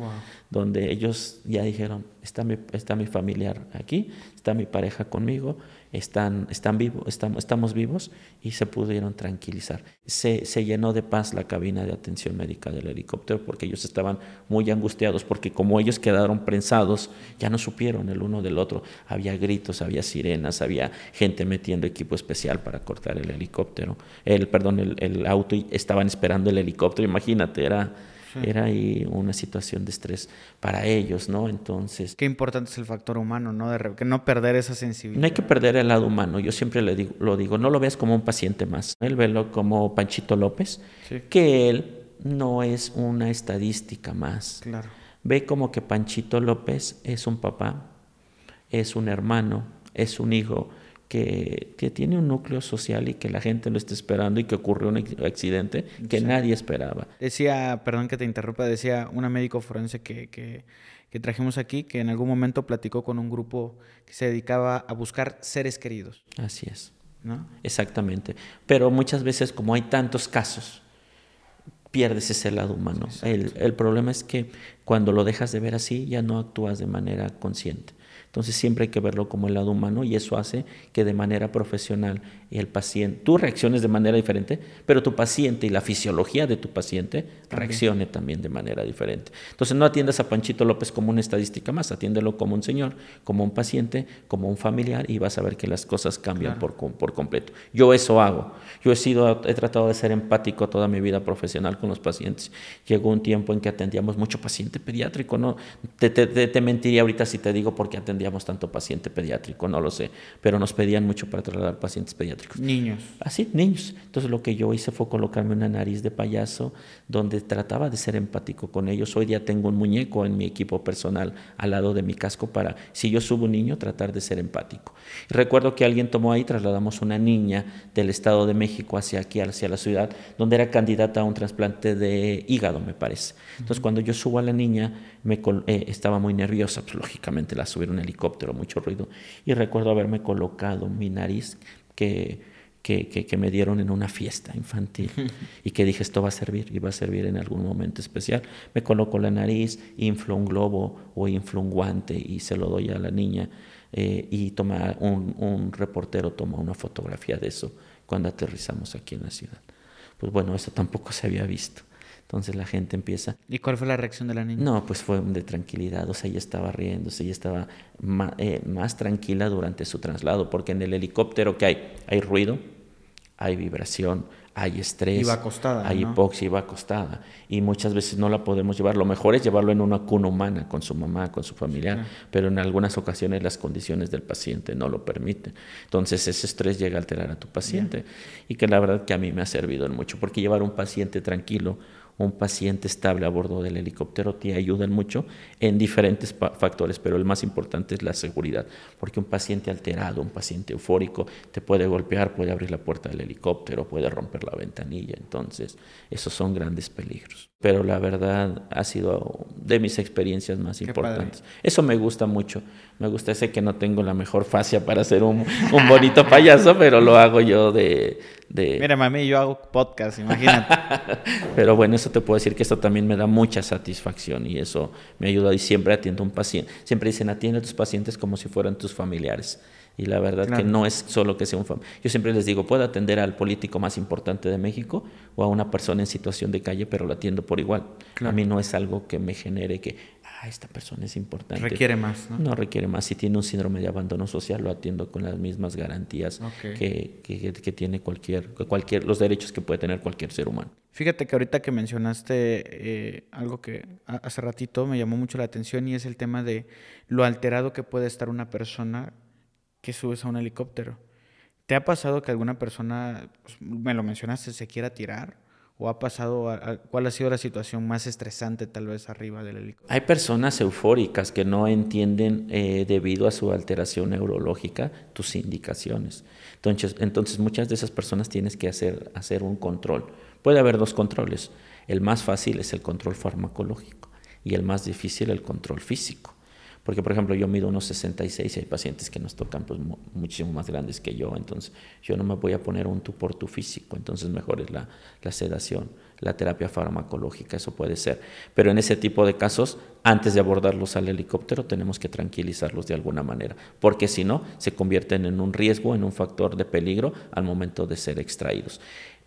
donde ellos ya dijeron, está mi, está mi familiar aquí, está mi pareja conmigo, están, están vivos, estamos, estamos vivos y se pudieron tranquilizar. Se, se, llenó de paz la cabina de atención médica del helicóptero porque ellos estaban muy angustiados porque como ellos quedaron prensados, ya no supieron el uno del otro. Había gritos, había sirenas, había gente metiendo equipo especial para cortar el helicóptero, el, perdón, el, el auto y estaban esperando el helicóptero. Imagínate, era era ahí una situación de estrés para ellos, ¿no? Entonces... Qué importante es el factor humano, ¿no? De que no perder esa sensibilidad. No hay que perder el lado humano. Yo siempre le digo, lo digo, no lo veas como un paciente más. Él velo como Panchito López, que él no es una estadística más. Claro. Ve como que Panchito López es un papá, es un hermano, es un hijo, que, tiene un núcleo social y que la gente lo está esperando y que ocurrió un accidente que nadie esperaba. Decía, perdón que te interrumpa, decía una médico forense que, que, que, trajimos aquí que en algún momento platicó con un grupo que se dedicaba a buscar seres queridos. Así es. ¿No? Exactamente. Pero muchas veces como hay tantos casos, pierdes ese lado humano. El, el problema es que cuando lo dejas de ver así, ya no actúas de manera consciente. Entonces siempre hay que verlo como el lado humano y eso hace que de manera profesional el paciente, tú reacciones de manera diferente, pero tu paciente y la fisiología de tu paciente reaccione también de manera diferente. Entonces no atiendas a Panchito López como una estadística más, atiéndelo como un señor, como un paciente, como un familiar y vas a ver que las cosas cambian por, por completo. Yo eso hago. Yo he sido, he tratado de ser empático toda mi vida profesional con los pacientes. Llegó un tiempo en que atendíamos mucho paciente pediátrico, ¿no? Te, te, te mentiría ahorita si te digo por qué atendía tanto paciente pediátrico, no lo sé, pero nos pedían mucho para trasladar pacientes pediátricos. Niños. Así, niños. Entonces lo que yo hice fue colocarme una nariz de payaso donde trataba de ser empático con ellos. Hoy día tengo un muñeco en mi equipo personal al lado de mi casco para, si yo subo un niño, tratar de ser empático. recuerdo que alguien tomó ahí, trasladamos una niña del Estado de México hacia aquí, hacia la ciudad, donde era candidata a un trasplante de hígado, me parece. Entonces cuando yo subo a la niña, me eh, estaba muy nerviosa, pues lógicamente la subieron un helicóptero, mucho ruido, y recuerdo haberme colocado mi nariz que, que, que, me dieron en una fiesta infantil y que dije esto va a servir y va a servir en algún momento especial. Me coloco la nariz, inflo un globo o inflo un guante y se lo doy a la niña eh, y toma un, un reportero toma una fotografía de eso cuando aterrizamos aquí en la ciudad. Pues bueno, eso tampoco se había visto. Entonces la gente empieza. ¿Y cuál fue la reacción de la niña? No, pues fue de tranquilidad. O sea, ella estaba riéndose, ella estaba eh, más, tranquila durante su traslado, porque en el helicóptero que hay, hay ruido, hay vibración, hay estrés, iba acostada, hay hipoxia, iba acostada. Y muchas veces no la podemos llevar. Lo mejor es llevarlo en una cuna humana, con su mamá, con su familiar, pero en algunas ocasiones las condiciones del paciente no lo permiten. Entonces ese estrés llega a alterar a tu paciente. Y que la verdad que a mí me ha servido en mucho, porque llevar un paciente tranquilo un paciente estable a bordo del helicóptero te ayudan mucho en diferentes factores, pero el más importante es la seguridad, porque un paciente alterado, un paciente eufórico, te puede golpear, puede abrir la puerta del helicóptero, puede romper la ventanilla, entonces esos son grandes peligros. Pero la verdad ha sido de mis experiencias más importantes. Eso me gusta mucho, me gusta, sé que no tengo la mejor fascia para ser un, un bonito payaso, pero lo hago yo de, de... Mira, mami, yo hago podcast, imagínate. pero bueno, eso te puedo decir que esto también me da mucha satisfacción y eso me ayuda y siempre atiendo a un paciente. Siempre dicen, atiende a tus pacientes como si fueran tus familiares. Y la verdad que no es solo que sea un familiar. Yo siempre les digo, puedo atender al político más importante de México o a una persona en situación de calle, pero lo atiendo por igual. A mí no es algo que me genere que, ah, esta persona es importante. Requiere más, ¿no? No requiere más. Si tiene un síndrome de abandono social, lo atiendo con las mismas garantías que, que, que, tiene cualquier, cualquier, los derechos que puede tener cualquier ser humano. Fíjate que ahorita que mencionaste eh, algo que hace ratito me llamó mucho la atención y es el tema de lo alterado que puede estar una persona que subes a un helicóptero. ¿Te ha pasado que alguna persona, pues, me lo mencionaste, se quiera tirar? ¿O ha pasado, cuál ha sido la situación más estresante tal vez arriba del helicóptero? Hay personas eufóricas que no entienden eh, debido a su alteración neurológica tus indicaciones. Entonces, entonces muchas de esas personas tienes que hacer, hacer un control. Puede haber dos controles. El más fácil es el control farmacológico y el más difícil el control físico Porque, por ejemplo, yo mido unos 66 y hay pacientes que nos tocan pues, muchísimo más grandes que yo, entonces yo no me voy a poner un tú por tu físico, entonces mejor es la, la sedación, la terapia farmacológica, eso puede ser. Pero en ese tipo de casos, antes de abordarlos al helicóptero, tenemos que tranquilizarlos de alguna manera, porque si no, se convierten en un riesgo, en un factor de peligro al momento de ser extraídos.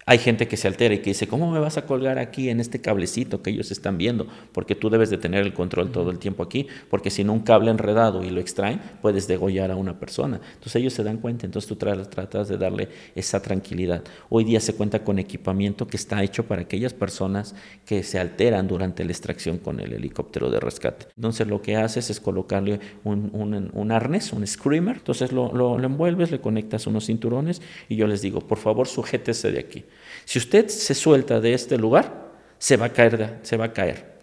Hay gente que se altera y que dice, ¿cómo me vas a colgar aquí en este cablecito que ellos están viendo? Porque tú debes de tener el control todo el tiempo aquí, porque si no un cable enredado y lo extraen, puedes degollar a una persona. Entonces ellos se dan cuenta, entonces tú tratas de darle esa tranquilidad. Hoy día se cuenta con equipamiento que está hecho para aquellas personas que se alteran durante la extracción con el helicóptero de rescate. Entonces lo que haces es colocarle un, arnés, un screamer, entonces lo, lo envuelves, le conectas unos cinturones y yo les digo, por favor, sujétese de aquí. Si usted se suelta de este lugar, se va a caer, se va a caer.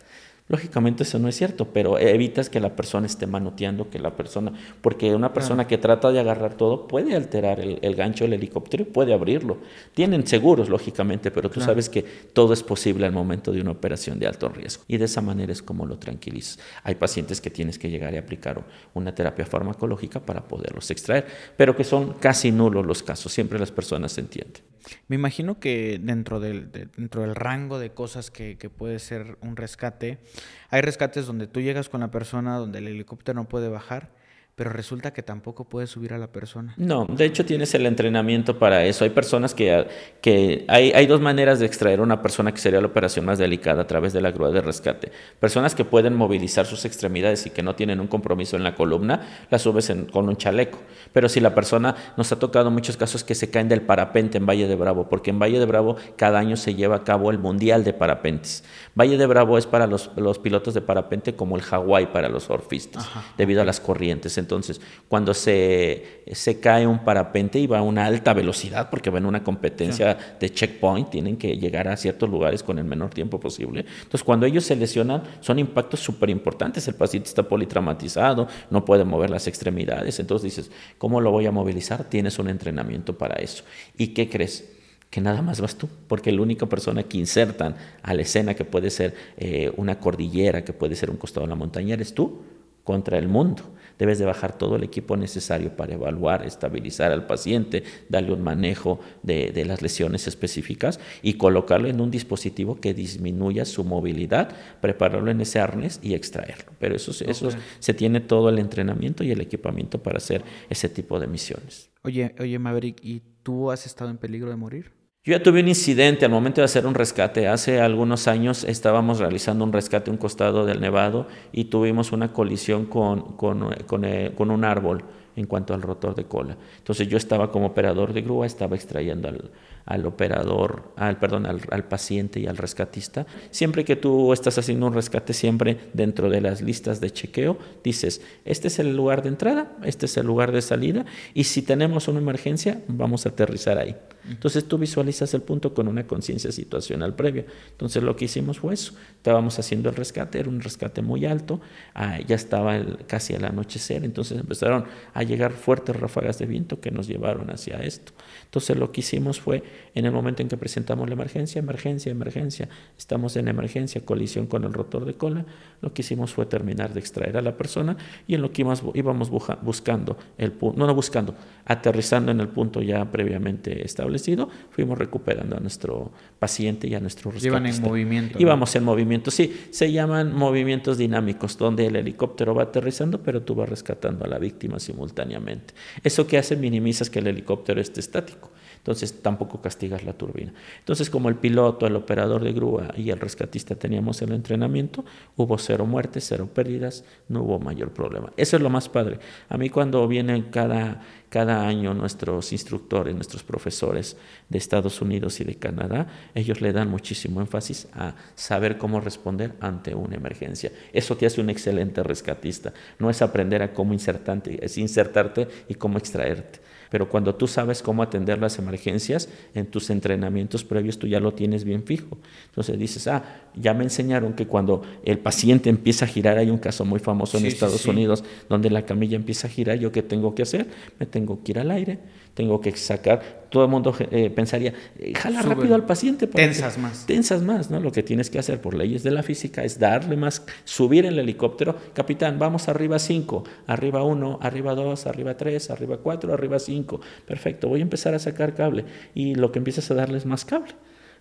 Lógicamente eso no es cierto, pero evitas que la persona esté manoteando, que la persona, porque una persona que trata de agarrar todo puede alterar el, gancho del helicóptero y puede abrirlo. Tienen seguros, lógicamente, pero tú sabes que todo es posible al momento de una operación de alto riesgo. Y de esa manera es como lo tranquilizas. Hay pacientes que tienes que llegar y aplicar una terapia farmacológica para poderlos extraer, pero que son casi nulos los casos, siempre las personas se entienden. Me imagino que dentro del, dentro del rango de cosas que, que, puede ser un rescate, hay rescates donde tú llegas con la persona, donde el helicóptero no puede bajar pero resulta que tampoco puedes subir a la persona. No, de hecho tienes el entrenamiento para eso. Hay personas que, que hay, hay, dos maneras de extraer a una persona que sería la operación más delicada a través de la grúa de rescate. Personas que pueden movilizar sus extremidades y que no tienen un compromiso en la columna, las subes con un chaleco. Pero si la persona, nos ha tocado muchos casos que se caen del parapente en Valle de Bravo, porque en Valle de Bravo cada año se lleva a cabo el Mundial de Parapentes. Valle de Bravo es para los, los pilotos de parapente como el Hawái para los surfistas, debido a las corrientes. Entonces, cuando se, se cae un parapente y va a una alta velocidad, porque va en una competencia de checkpoint, tienen que llegar a ciertos lugares con el menor tiempo posible. Entonces, cuando ellos se lesionan, son impactos súper importantes. El paciente está politraumatizado, no puede mover las extremidades. Entonces dices, ¿cómo lo voy a movilizar? Tienes un entrenamiento para eso. ¿Y qué crees? que nada más vas tú, porque la única persona que insertan a la escena, que puede ser eh, una cordillera, que puede ser un costado de la montaña, eres tú contra el mundo. Debes de bajar todo el equipo necesario para evaluar, estabilizar al paciente, darle un manejo de, las lesiones específicas y colocarlo en un dispositivo que disminuya su movilidad, prepararlo en ese arnés y extraerlo. Pero eso, eso se tiene todo el entrenamiento y el equipamiento para hacer ese tipo de misiones. Oye, oye Maverick, ¿y tú has estado en peligro de morir? Yo ya tuve un incidente al momento de hacer un rescate. Hace algunos años estábamos realizando un rescate a un costado del Nevado y tuvimos una colisión con, con, con, eh, con un árbol en cuanto al rotor de cola. Entonces yo estaba como operador de grúa, estaba extrayendo al, al operador, al, perdón, al, al, paciente y al rescatista. Siempre que tú estás haciendo un rescate, siempre dentro de las listas de chequeo, dices, este es el lugar de entrada, este es el lugar de salida, y si tenemos una emergencia, vamos a aterrizar ahí. Entonces tú visualizas el punto con una conciencia situacional previa. Entonces lo que hicimos fue eso. Estábamos haciendo el rescate, era un rescate muy alto, ah, ya estaba casi al anochecer, entonces empezaron a llegar fuertes ráfagas de viento que nos llevaron hacia esto. Entonces lo que hicimos fue, en el momento en que presentamos la emergencia, emergencia, emergencia, estamos en emergencia, colisión con el rotor de cola, lo que hicimos fue terminar de extraer a la persona y en lo que íbamos, buscando, el punto, no, no buscando, aterrizando en el punto ya previamente establecido, fuimos recuperando a nuestro paciente y a nuestro Iban en movimiento. Íbamos en movimiento, sí, se llaman movimientos dinámicos, donde el helicóptero va aterrizando, pero tú vas rescatando a la víctima simultáneamente. Eso que hace minimizas que el helicóptero esté estático entonces tampoco castigas la turbina. Entonces como el piloto, el operador de grúa y el rescatista teníamos el entrenamiento, hubo cero muertes, cero pérdidas, no hubo mayor problema. Eso es lo más padre. A mí cuando vienen cada, cada año nuestros instructores, nuestros profesores de Estados Unidos y de Canadá, ellos le dan muchísimo énfasis a saber cómo responder ante una emergencia. Eso te hace un excelente rescatista. No es aprender a cómo insertarte, es insertarte y cómo extraerte Pero cuando tú sabes cómo atender las emergencias, en tus entrenamientos previos tú ya lo tienes bien fijo. Entonces dices, ah, ya me enseñaron que cuando el paciente empieza a girar, hay un caso muy famoso en Estados Unidos donde la camilla empieza a girar, ¿yo qué tengo que hacer? Me tengo que ir al aire, tengo que sacar, todo el mundo eh, pensaría, eh, jala rápido al paciente. tensas más. Tensas más, ¿no? Lo que tienes que hacer por leyes de la física es darle más, subir el helicóptero, capitán, vamos arriba 5, arriba 1, arriba 2, arriba 3, arriba 4, arriba 5, perfecto, voy a empezar a sacar cable y lo que empiezas a darle es más cable.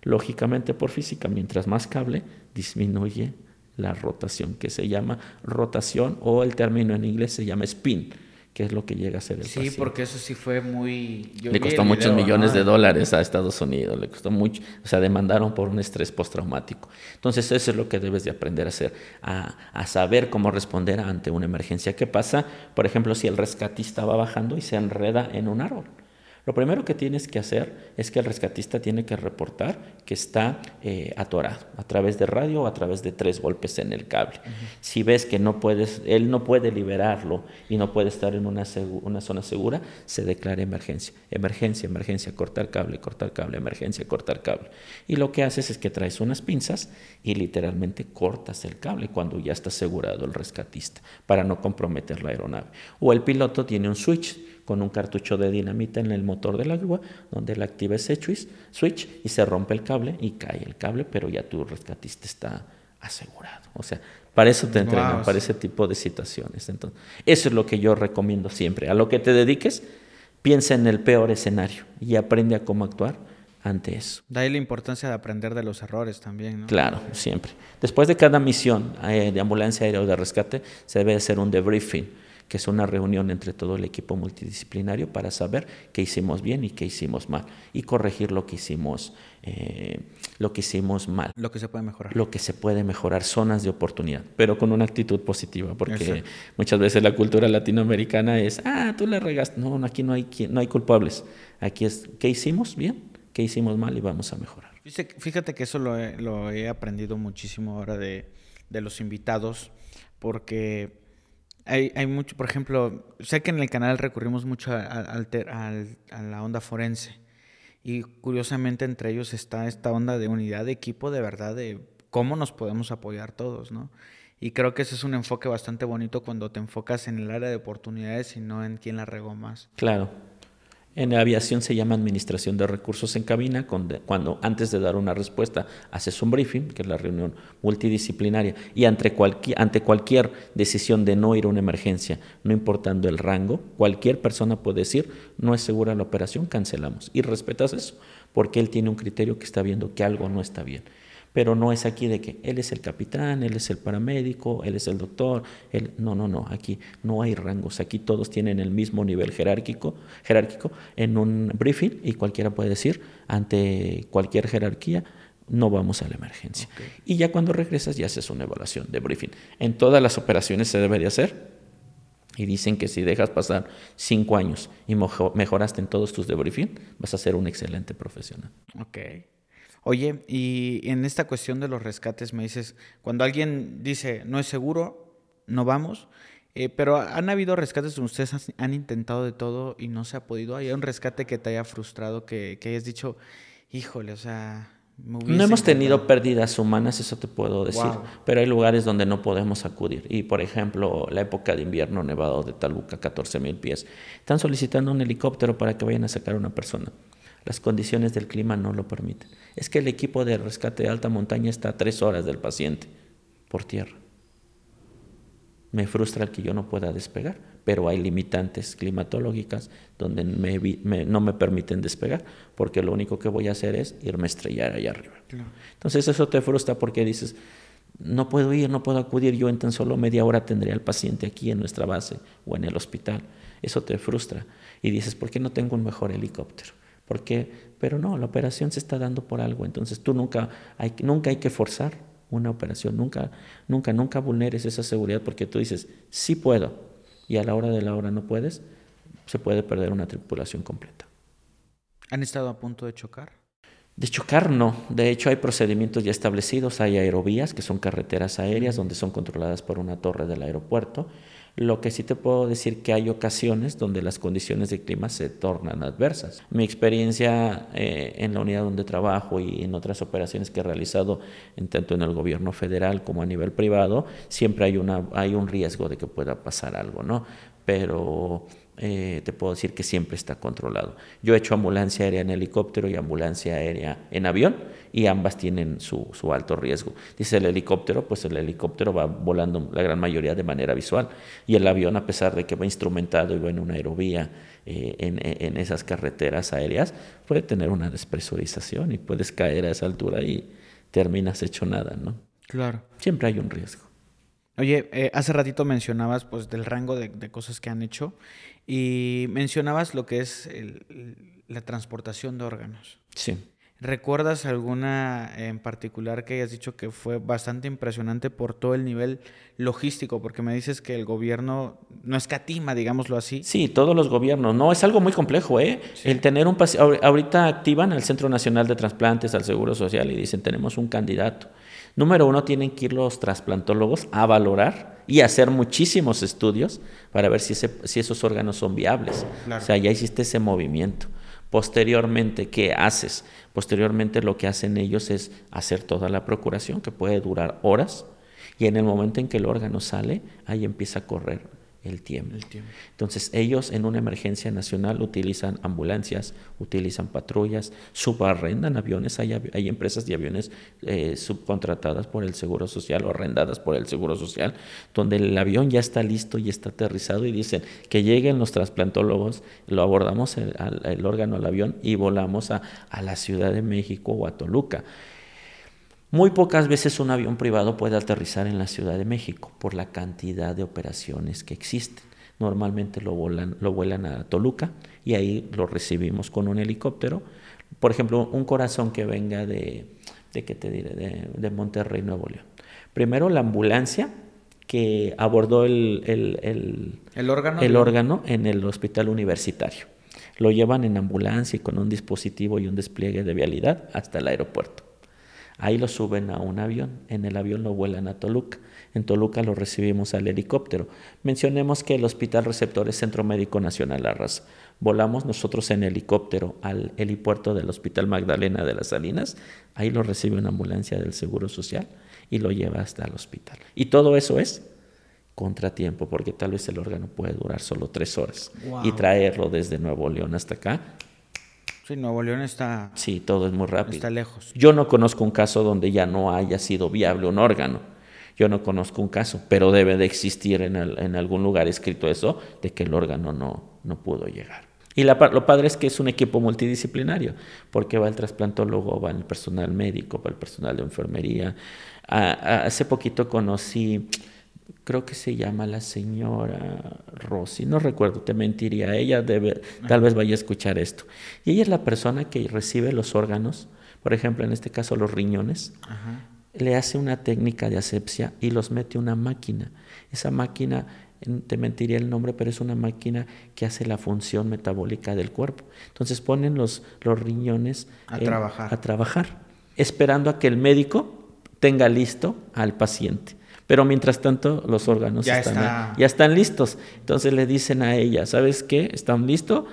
Lógicamente por física, mientras más cable, disminuye la rotación, que se llama rotación o el término en inglés se llama spin que es lo que llega a ser el Sí, porque eso sí fue muy... le costó muchos millones de dólares a Estados Unidos, le costó mucho, o sea, demandaron por un estrés postraumático. Entonces eso es lo que debes de aprender a hacer, a, a saber cómo responder ante una emergencia. ¿Qué pasa, por ejemplo, si el rescatista va bajando y se enreda en un árbol? Lo primero que tienes que hacer es que el rescatista tiene que reportar que está eh, atorado a través de radio o a través de tres golpes en el cable. Si ves que no puedes, él no puede liberarlo y no puede estar en una, una zona segura, se declara emergencia. Emergencia, emergencia, cortar cable, cortar cable, emergencia, cortar cable. Y lo que haces es que traes unas pinzas y literalmente cortas el cable cuando ya está asegurado el rescatista para no comprometer la aeronave. O el piloto tiene un switch con un cartucho de dinamita en el motor del agua, donde él activa ese switch y se rompe el cable y cae el cable, pero ya tu rescatista está asegurado. O sea, para eso te entrenan, para ese tipo de situaciones. Entonces, eso es lo que yo recomiendo siempre. A lo que te dediques, piensa en el peor escenario y aprende a cómo actuar ante eso. Da ahí la importancia de aprender de los errores también, ¿no? Claro, siempre. Después de cada misión eh, de ambulancia aérea o de rescate, se debe hacer un debriefing que es una reunión entre todo el equipo multidisciplinario para saber qué hicimos bien y qué hicimos mal y corregir lo que hicimos, eh, lo que hicimos mal. Lo que se puede mejorar. Lo que se puede mejorar, zonas de oportunidad, pero con una actitud positiva, porque muchas veces la cultura latinoamericana es, ah, tú le regaste. No, aquí no hay, no hay culpables. Aquí es, ¿qué hicimos bien? ¿Qué hicimos mal? Y vamos a mejorar. Fíjate que eso lo he, lo he aprendido muchísimo ahora de, de los invitados, porque hay, hay, mucho, por ejemplo, sé que en el canal recurrimos mucho a, a, la onda forense y curiosamente entre ellos está esta onda de unidad de equipo, de verdad, de cómo nos podemos apoyar todos, ¿no? Y creo que ese es un enfoque bastante bonito cuando te enfocas en el área de oportunidades y no en quién la regó más. Claro. En la aviación se llama administración de recursos en cabina, cuando antes de dar una respuesta haces un briefing, que es la reunión multidisciplinaria, y ante cualquier, ante cualquier decisión de no ir a una emergencia, no importando el rango, cualquier persona puede decir, no es segura la operación, cancelamos. Y respetas eso, porque él tiene un criterio que está viendo que algo no está bien pero no es aquí de que él es el capitán, él es el paramédico, él es el doctor, él no, no, no, aquí no hay rangos, aquí todos tienen el mismo nivel jerárquico, jerárquico en un briefing y cualquiera puede decir ante cualquier jerarquía no vamos a la emergencia. Y ya cuando regresas ya haces una evaluación de briefing. En todas las operaciones se debería hacer. Y dicen que si dejas pasar cinco años y mejoraste en todos tus debriefing, vas a ser un excelente profesional. Ok. Oye, y en esta cuestión de los rescates me dices, cuando alguien dice no es seguro, no vamos, eh, pero han habido rescates donde ustedes han, intentado de todo y no se ha podido. ¿Hay un rescate que te haya frustrado, que, hayas dicho, híjole, o sea... no hemos tenido pérdidas humanas, eso te puedo decir, pero hay lugares donde no podemos acudir. Y por ejemplo, la época de invierno nevado de Taluca, 14 mil pies, están solicitando un helicóptero para que vayan a sacar a una persona. Las condiciones del clima no lo permiten. Es que el equipo de rescate de alta montaña está a tres horas del paciente por tierra. Me frustra el que yo no pueda despegar, pero hay limitantes climatológicas donde no me permiten despegar, porque lo único que voy a hacer es irme a estrellar allá arriba. Entonces eso te frustra porque dices, no puedo ir, no puedo acudir, yo en tan solo media hora tendría al paciente aquí en nuestra base o en el hospital. Eso te frustra y dices, ¿por qué no tengo un mejor helicóptero? Porque, pero no, la operación se está dando por algo, entonces tú nunca hay, nunca hay que forzar una operación, nunca, nunca, nunca vulneres esa seguridad porque tú dices, sí puedo, y a la hora de la hora no puedes, se puede perder una tripulación completa. ¿Han estado a punto de chocar? De chocar no, de hecho hay procedimientos ya establecidos, hay aerovías que son carreteras aéreas donde son controladas por una torre del aeropuerto, Lo que sí te puedo decir que hay ocasiones donde las condiciones de clima se tornan adversas. Mi experiencia eh, en la unidad donde trabajo y en otras operaciones que he realizado, en tanto en el gobierno federal como a nivel privado, siempre hay, una, hay un riesgo de que pueda pasar algo, ¿no? Pero eh, te puedo decir que siempre está controlado. Yo he hecho ambulancia aérea en helicóptero y ambulancia aérea en avión y ambas tienen su, alto riesgo. Dice el helicóptero, pues el helicóptero va volando la gran mayoría de manera visual y el avión, a pesar de que va instrumentado y va en una aerovía eh, en, esas carreteras aéreas, puede tener una despresurización y puedes caer a esa altura y terminas hecho nada, ¿no? Claro. Siempre hay un riesgo. Oye, eh, hace ratito mencionabas pues del rango de, de, cosas que han hecho y mencionabas lo que es la transportación de órganos. Sí. ¿Recuerdas alguna en particular que hayas dicho que fue bastante impresionante por todo el nivel logístico? Porque me dices que el gobierno no escatima, digámoslo así. Sí, todos los gobiernos. No, es algo muy complejo, ¿eh? El tener un paciente. Ahorita activan al Centro Nacional de Trasplantes, al Seguro Social, y dicen: tenemos un candidato. Número uno, tienen que ir los trasplantólogos a valorar y hacer muchísimos estudios para ver si, si esos órganos son viables. O sea, ya hiciste ese movimiento. Posteriormente, ¿qué haces? Posteriormente lo que hacen ellos es hacer toda la procuración, que puede durar horas, y en el momento en que el órgano sale, ahí empieza a correr el tiempo. Entonces ellos en una emergencia nacional utilizan ambulancias, utilizan patrullas, subarrendan aviones, hay, hay empresas de aviones eh, subcontratadas por el Seguro Social o arrendadas por el Seguro Social, donde el avión ya está listo y está aterrizado y dicen que lleguen los trasplantólogos, lo abordamos el, el órgano al avión y volamos a, a la Ciudad de México o a Toluca. Muy pocas veces un avión privado puede aterrizar en la Ciudad de México por la cantidad de operaciones que existen. Normalmente lo, lo vuelan a Toluca y ahí lo recibimos con un helicóptero. Por ejemplo, un corazón que venga de, de ¿qué te diré? De, Monterrey, Nuevo León. Primero la ambulancia que abordó el, el, órgano, el órgano en el hospital universitario. Lo llevan en ambulancia y con un dispositivo y un despliegue de vialidad hasta el aeropuerto. Ahí lo suben a un avión, en el avión lo vuelan a Toluca, en Toluca lo recibimos al helicóptero. Mencionemos que el Hospital Receptor es Centro Médico Nacional Arras. Volamos nosotros en helicóptero al helipuerto del Hospital Magdalena de las Salinas, ahí lo recibe una ambulancia del Seguro Social y lo lleva hasta el hospital. Y todo eso es contratiempo, porque tal vez el órgano puede durar solo tres horas y traerlo desde Nuevo León hasta acá Sí, Nuevo León está. Sí, todo es muy rápido. Está lejos. Yo no conozco un caso donde ya no haya sido viable un órgano. Yo no conozco un caso, pero debe de existir en, en algún lugar escrito eso, de que el órgano no, no pudo llegar. Y la, lo padre es que es un equipo multidisciplinario, porque va el trasplantólogo, va el personal médico, va el personal de enfermería. hace poquito conocí creo que se llama la señora Rossi, no recuerdo, te mentiría, ella debe, tal vez vaya a escuchar esto. Y ella es la persona que recibe los órganos, por ejemplo, en este caso los riñones, le hace una técnica de asepsia y los mete a una máquina. Esa máquina, te mentiría el nombre, pero es una máquina que hace la función metabólica del cuerpo. Entonces ponen los, los riñones a, trabajar. a trabajar, esperando a que el médico tenga listo al paciente. Pero mientras tanto, los órganos ya, están, ya están listos. Entonces le dicen a ella, ¿sabes qué? ¿Están listos?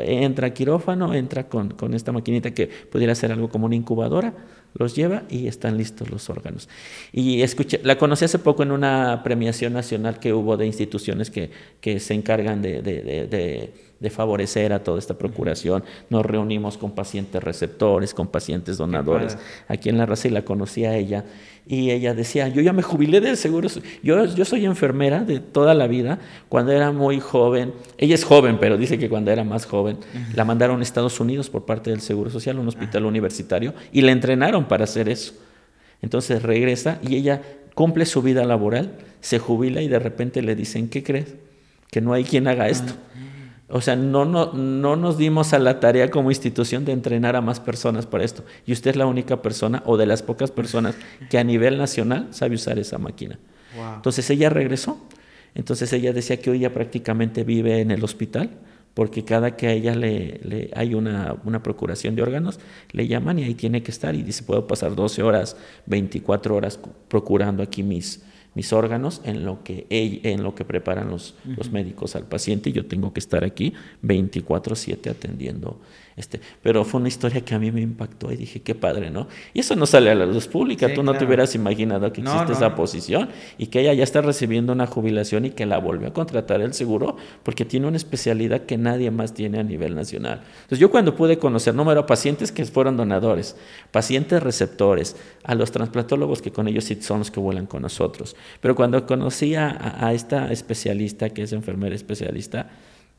Entra quirófano, entra con, con esta maquinita que pudiera ser algo como una incubadora, los lleva y están listos los órganos. Y escuché, la conocí hace poco en una premiación nacional que hubo de instituciones que, que se encargan de, de, de, de, favorecer a toda esta procuración. Nos reunimos con pacientes receptores, con pacientes donadores. Aquí en la raza y la conocí a ella y ella decía, yo ya me jubilé del seguro, yo, yo soy enfermera de toda la vida, cuando era muy joven, ella es joven, pero dice que cuando era más joven, la mandaron a Estados Unidos por parte del Seguro Social, a un hospital universitario, y la entrenaron para hacer eso. Entonces regresa y ella cumple su vida laboral, se jubila y de repente le dicen, ¿qué crees? Que no hay quien haga esto. O sea, no, no, no nos dimos a la tarea como institución de entrenar a más personas para esto. Y usted es la única persona o de las pocas personas que a nivel nacional sabe usar esa máquina. Entonces ella regresó. Entonces ella decía que hoy ya prácticamente vive en el hospital porque cada que a ella le, le hay una, una, procuración de órganos, le llaman y ahí tiene que estar y dice, puedo pasar 12 horas, 24 horas procurando aquí mis, mis órganos en lo que, en lo que preparan los, los médicos al paciente y yo tengo que estar aquí 24/7 atendiendo este, pero fue una historia que a mí me impactó y dije, qué padre, ¿no? Y eso no sale a la luz pública, tú no te hubieras imaginado que existe esa posición y que ella ya está recibiendo una jubilación y que la volvió a contratar el seguro porque tiene una especialidad que nadie más tiene a nivel nacional. Entonces yo cuando pude conocer número de pacientes que fueron donadores, pacientes receptores, a los transplantólogos que con ellos sí son los que vuelan con nosotros, pero cuando conocí a esta especialista que es enfermera especialista,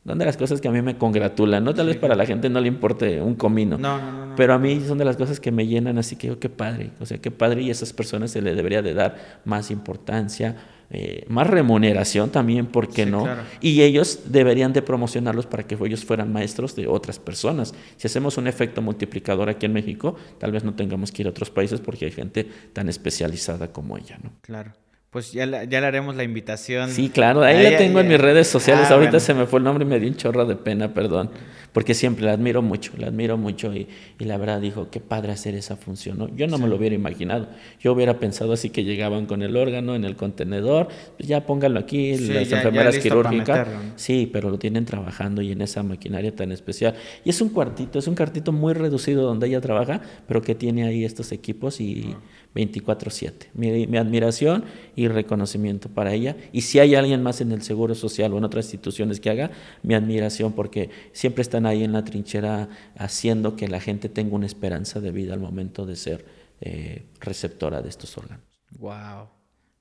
son de las cosas que a mí me congratulan, ¿no? Tal vez para la gente no le importe un comino. No, no, no, Pero a mí son de las cosas que me llenan, así que digo, qué padre. O sea, qué padre y a esas personas se les debería de dar más importancia, eh, más remuneración también, ¿por qué no? Y ellos deberían de promocionarlos para que ellos fueran maestros de otras personas. Si hacemos un efecto multiplicador aquí en México, tal vez no tengamos que ir a otros países porque hay gente tan especializada como ella, ¿no? Claro. Pues ya, ya le haremos la invitación. Sí, claro, ahí la tengo en mis redes sociales. Ah, Ahorita se me fue el nombre y me dio un chorro de pena, perdón. Porque siempre la admiro mucho, la admiro mucho y, y la verdad dijo, qué padre hacer esa función. ¿no? Yo no me lo hubiera imaginado. Yo hubiera pensado así que llegaban con el órgano en el contenedor, pues ya póngalo aquí, las enfermeras quirúrgicas. Sí, pero lo tienen trabajando y en esa maquinaria tan especial. Y es un cuartito, es un cuartito muy reducido donde ella trabaja, pero que tiene ahí estos equipos y... 24/7. Mi, admiración y reconocimiento para ella. Y si hay alguien más en el Seguro Social o en otras instituciones que haga, mi admiración porque siempre están ahí en la trinchera haciendo que la gente tenga una esperanza de vida al momento de ser eh, receptora de estos órganos. ¡Wow!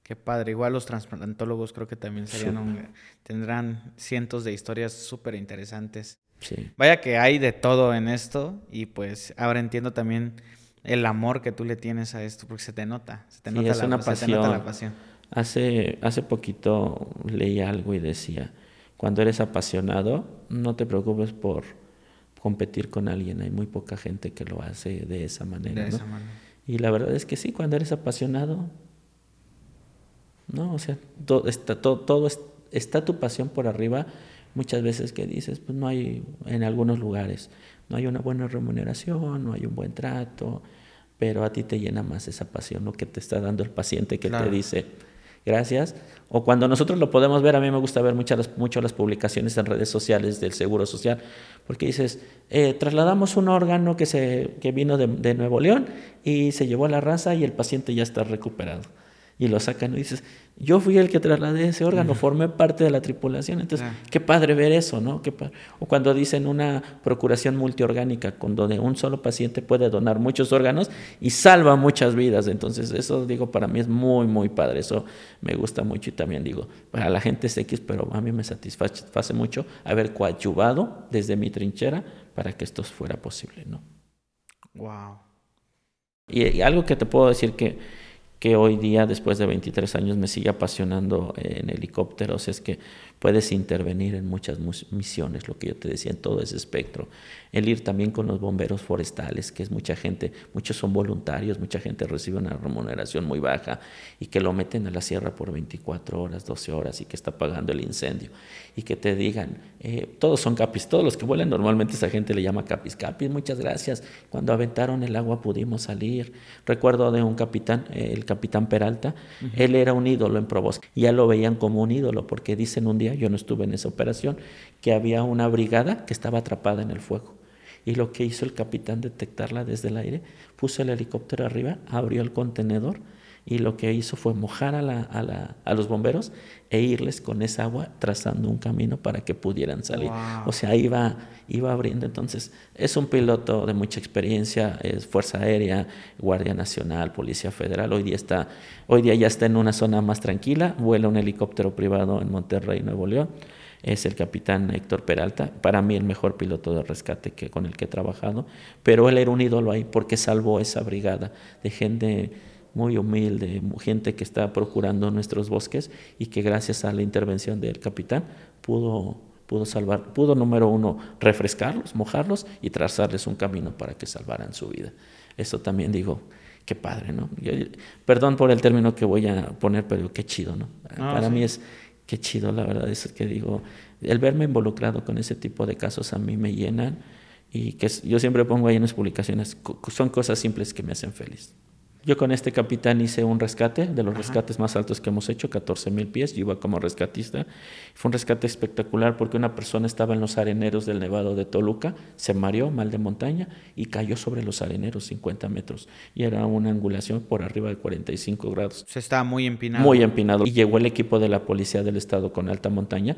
Qué padre. Igual los transplantólogos creo que también serían tendrán cientos de historias súper interesantes. Sí. Vaya que hay de todo en esto y pues ahora entiendo también el amor que tú le tienes a esto, porque se te nota, se te, nota, la, una pasión. la pasión. Hace, hace poquito leí algo y decía, cuando eres apasionado, no te preocupes por competir con alguien, hay muy poca gente que lo hace de esa manera. De esa manera. Y la verdad es que sí, cuando eres apasionado, no, o sea, todo, está, todo, todo está tu pasión por arriba, muchas veces que dices, pues no hay en algunos lugares, no hay una buena remuneración, no hay un buen trato, pero a ti te llena más esa pasión, lo que te está dando el paciente que te dice gracias. O cuando nosotros lo podemos ver, a mí me gusta ver muchas, mucho las publicaciones en redes sociales del Seguro Social, porque dices, eh, trasladamos un órgano que, se, que vino de, de Nuevo León y se llevó a la raza y el paciente ya está recuperado y lo sacan y dices, yo fui el que trasladé ese órgano, formé parte de la tripulación. Entonces, qué padre ver eso, ¿no? Qué o cuando dicen una procuración multiorgánica, con donde un solo paciente puede donar muchos órganos y salva muchas vidas. Entonces, eso digo, para mí es muy, muy padre. Eso me gusta mucho y también digo, para la gente es X, pero a mí me satisface mucho haber coadyuvado desde mi trinchera para que esto fuera posible, ¿no? Wow. y algo que te puedo decir que que hoy día, después de 23 años, me sigue apasionando en helicópteros. Es que puedes intervenir en muchas misiones, lo que yo te decía, en todo ese espectro. El ir también con los bomberos forestales, que es mucha gente, muchos son voluntarios, mucha gente recibe una remuneración muy baja y que lo meten a la sierra por 24 horas, 12 horas y que está pagando el incendio. Y que te digan, eh, todos son capis, todos los que vuelan normalmente esa gente le llama capis, capis, muchas gracias. Cuando aventaron el agua pudimos salir. Recuerdo de un capitán, el capitán Peralta, él era un ídolo en Probos, ya lo veían como un ídolo porque dicen un día yo no estuve en esa operación, que había una brigada que estaba atrapada en el fuego. Y lo que hizo el capitán detectarla desde el aire, puso el helicóptero arriba, abrió el contenedor y lo que hizo fue mojar a, la, a, la, a, los bomberos e irles con esa agua trazando un camino para que pudieran salir. O sea, iba, iba abriendo. Entonces, es un piloto de mucha experiencia, es Fuerza Aérea, Guardia Nacional, Policía Federal. Hoy día, está, hoy día ya está en una zona más tranquila, vuela un helicóptero privado en Monterrey, Nuevo León. Es el capitán Héctor Peralta, para mí el mejor piloto de rescate que, con el que he trabajado, pero él era un ídolo ahí porque salvó esa brigada de gente muy humilde, gente que está procurando nuestros bosques y que gracias a la intervención del capitán pudo, pudo salvar, pudo número uno refrescarlos, mojarlos y trazarles un camino para que salvaran su vida. Eso también digo, qué padre, ¿no? perdón por el término que voy a poner, pero qué chido, ¿no? Para mí es qué chido, la verdad, es que digo, el verme involucrado con ese tipo de casos a mí me llenan y que yo siempre pongo ahí en las publicaciones, son cosas simples que me hacen feliz. Yo con este capitán hice un rescate, de los rescates más altos que hemos hecho, 14 mil pies, yo iba como rescatista. Fue un rescate espectacular porque una persona estaba en los areneros del Nevado de Toluca, se mareó mal de montaña y cayó sobre los areneros 50 metros. Y era una angulación por arriba de 45 grados. Se estaba muy empinado. Muy empinado. Y llegó el equipo de la policía del estado con alta montaña.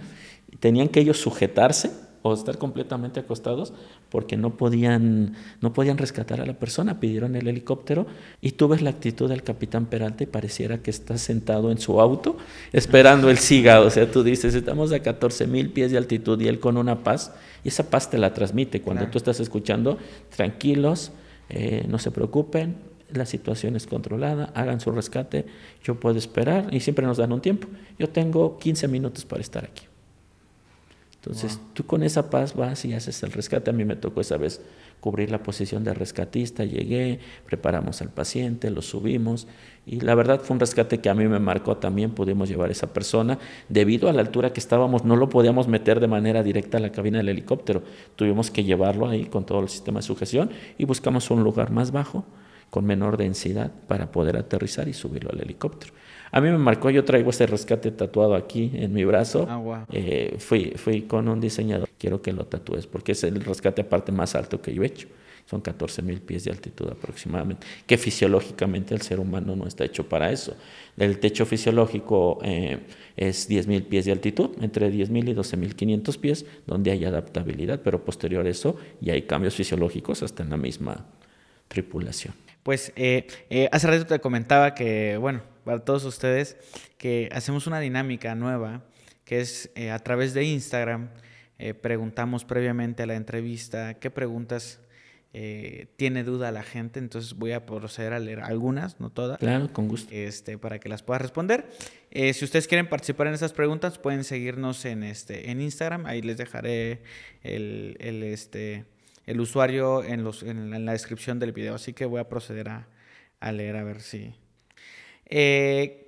Tenían que ellos sujetarse o estar completamente acostados porque no podían, no podían rescatar a la persona, pidieron el helicóptero y tú ves la actitud del capitán Peralta y pareciera que está sentado en su auto esperando el SIGA, o sea, tú dices, estamos a 14 mil pies de altitud y él con una paz, y esa paz te la transmite. Cuando tú estás escuchando, tranquilos, eh, no se preocupen, la situación es controlada, hagan su rescate, yo puedo esperar y siempre nos dan un tiempo, yo tengo 15 minutos para estar aquí. Entonces, tú con esa paz vas y haces el rescate. A mí me tocó esa vez cubrir la posición de rescatista, llegué, preparamos al paciente, lo subimos y la verdad fue un rescate que a mí me marcó también, pudimos llevar a esa persona. Debido a la altura que estábamos, no lo podíamos meter de manera directa a la cabina del helicóptero, tuvimos que llevarlo ahí con todo el sistema de sujeción y buscamos un lugar más bajo, con menor densidad, para poder aterrizar y subirlo al helicóptero. A mí me marcó, yo traigo ese rescate tatuado aquí en mi brazo. Ah, eh, fui, fui con un diseñador, quiero que lo tatúes, porque es el rescate aparte más alto que yo he hecho. Son 14 mil pies de altitud aproximadamente, que fisiológicamente el ser humano no está hecho para eso. El techo fisiológico eh, es 10 mil pies de altitud, entre 10 mil y 12 mil 500 pies, donde hay adaptabilidad, pero posterior a eso ya hay cambios fisiológicos hasta en la misma tripulación. Pues eh, hace rato te comentaba que, bueno, para todos ustedes que hacemos una dinámica nueva, que es eh, a través de Instagram. Eh, preguntamos previamente a la entrevista qué preguntas eh, tiene duda la gente, entonces voy a proceder a leer algunas, no todas. Claro, con gusto. Este, para que las pueda responder. si ustedes quieren participar en esas preguntas, pueden seguirnos en, este, en Instagram, ahí les dejaré el, el, este, el usuario en, los, en, la descripción del video, así que voy a proceder a, a leer a ver si, eh,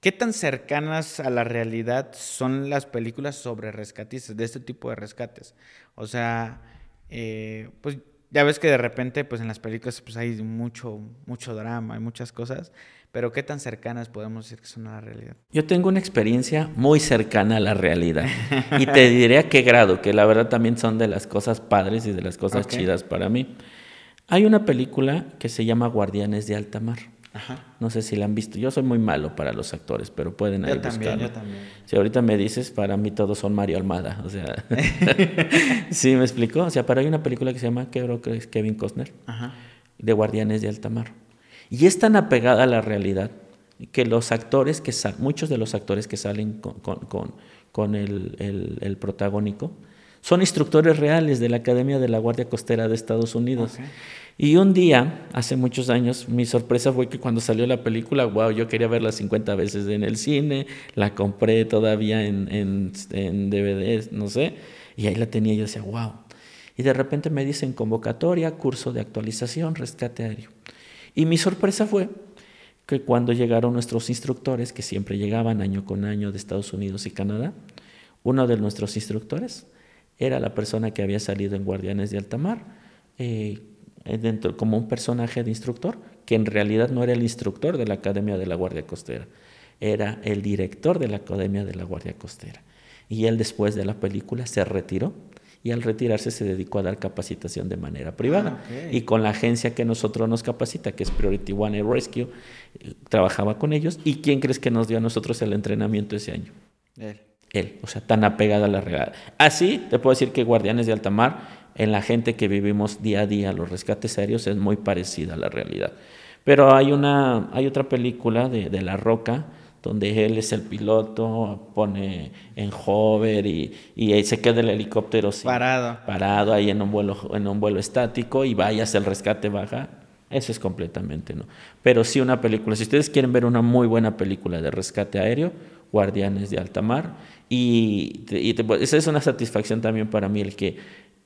¿Qué tan cercanas a la realidad son las películas sobre rescatistas, de este tipo de rescates? O sea, eh, pues ya ves que de repente pues en las películas pues hay mucho, mucho drama, hay muchas cosas, pero ¿qué tan cercanas podemos decir que son a la realidad? Yo tengo una experiencia muy cercana a la realidad y te diré a qué grado, que la verdad también son de las cosas padres y de las cosas chidas para mí. Hay una película que se llama Guardianes de Alta Mar. No sé si la han visto. Yo soy muy malo para los actores, pero pueden ahí yo también, yo también. Si ahorita me dices, para mí todos son Mario Almada. O sea, ¿sí me explicó? O sea, pero hay una película que se llama, creo que es Kevin Costner, de Guardianes de Alta Mar. Y es tan apegada a la realidad que los actores que muchos de los actores que salen con, el, protagónico son instructores reales de la Academia de la Guardia Costera de Estados Unidos. Y un día, hace muchos años, mi sorpresa fue que cuando salió la película, wow, yo quería verla 50 veces en el cine, la compré todavía en, en, en DVDs, no sé, y ahí la tenía y yo decía, wow. Y de repente me dicen convocatoria, curso de actualización, rescate aéreo. Y mi sorpresa fue que cuando llegaron nuestros instructores, que siempre llegaban año con año de Estados Unidos y Canadá, uno de nuestros instructores era la persona que había salido en Guardianes de Altamar, eh, dentro, como un personaje de instructor, que en realidad no era el instructor de la Academia de la Guardia Costera, era el director de la Academia de la Guardia Costera. Y él después de la película se retiró y al retirarse se dedicó a dar capacitación de manera privada. Ah, y con la agencia que nosotros nos capacita, que es Priority One Air Rescue, trabajaba con ellos. ¿Y quién crees que nos dio a nosotros el entrenamiento ese año? Él. Él, o sea, tan apegada a la realidad. Así te puedo decir que Guardianes de Altamar en la gente que vivimos día a día los rescates aéreos es muy parecida a la realidad. Pero hay, una, hay otra película de, de La Roca donde él es el piloto, pone en hover y, y se queda el helicóptero parado. parado ahí en un vuelo, en un vuelo estático y vayas el rescate baja. Eso es completamente no. Pero sí una película. Si ustedes quieren ver una muy buena película de rescate aéreo, Guardianes de Alta Mar. Y, y esa es una satisfacción también para mí el que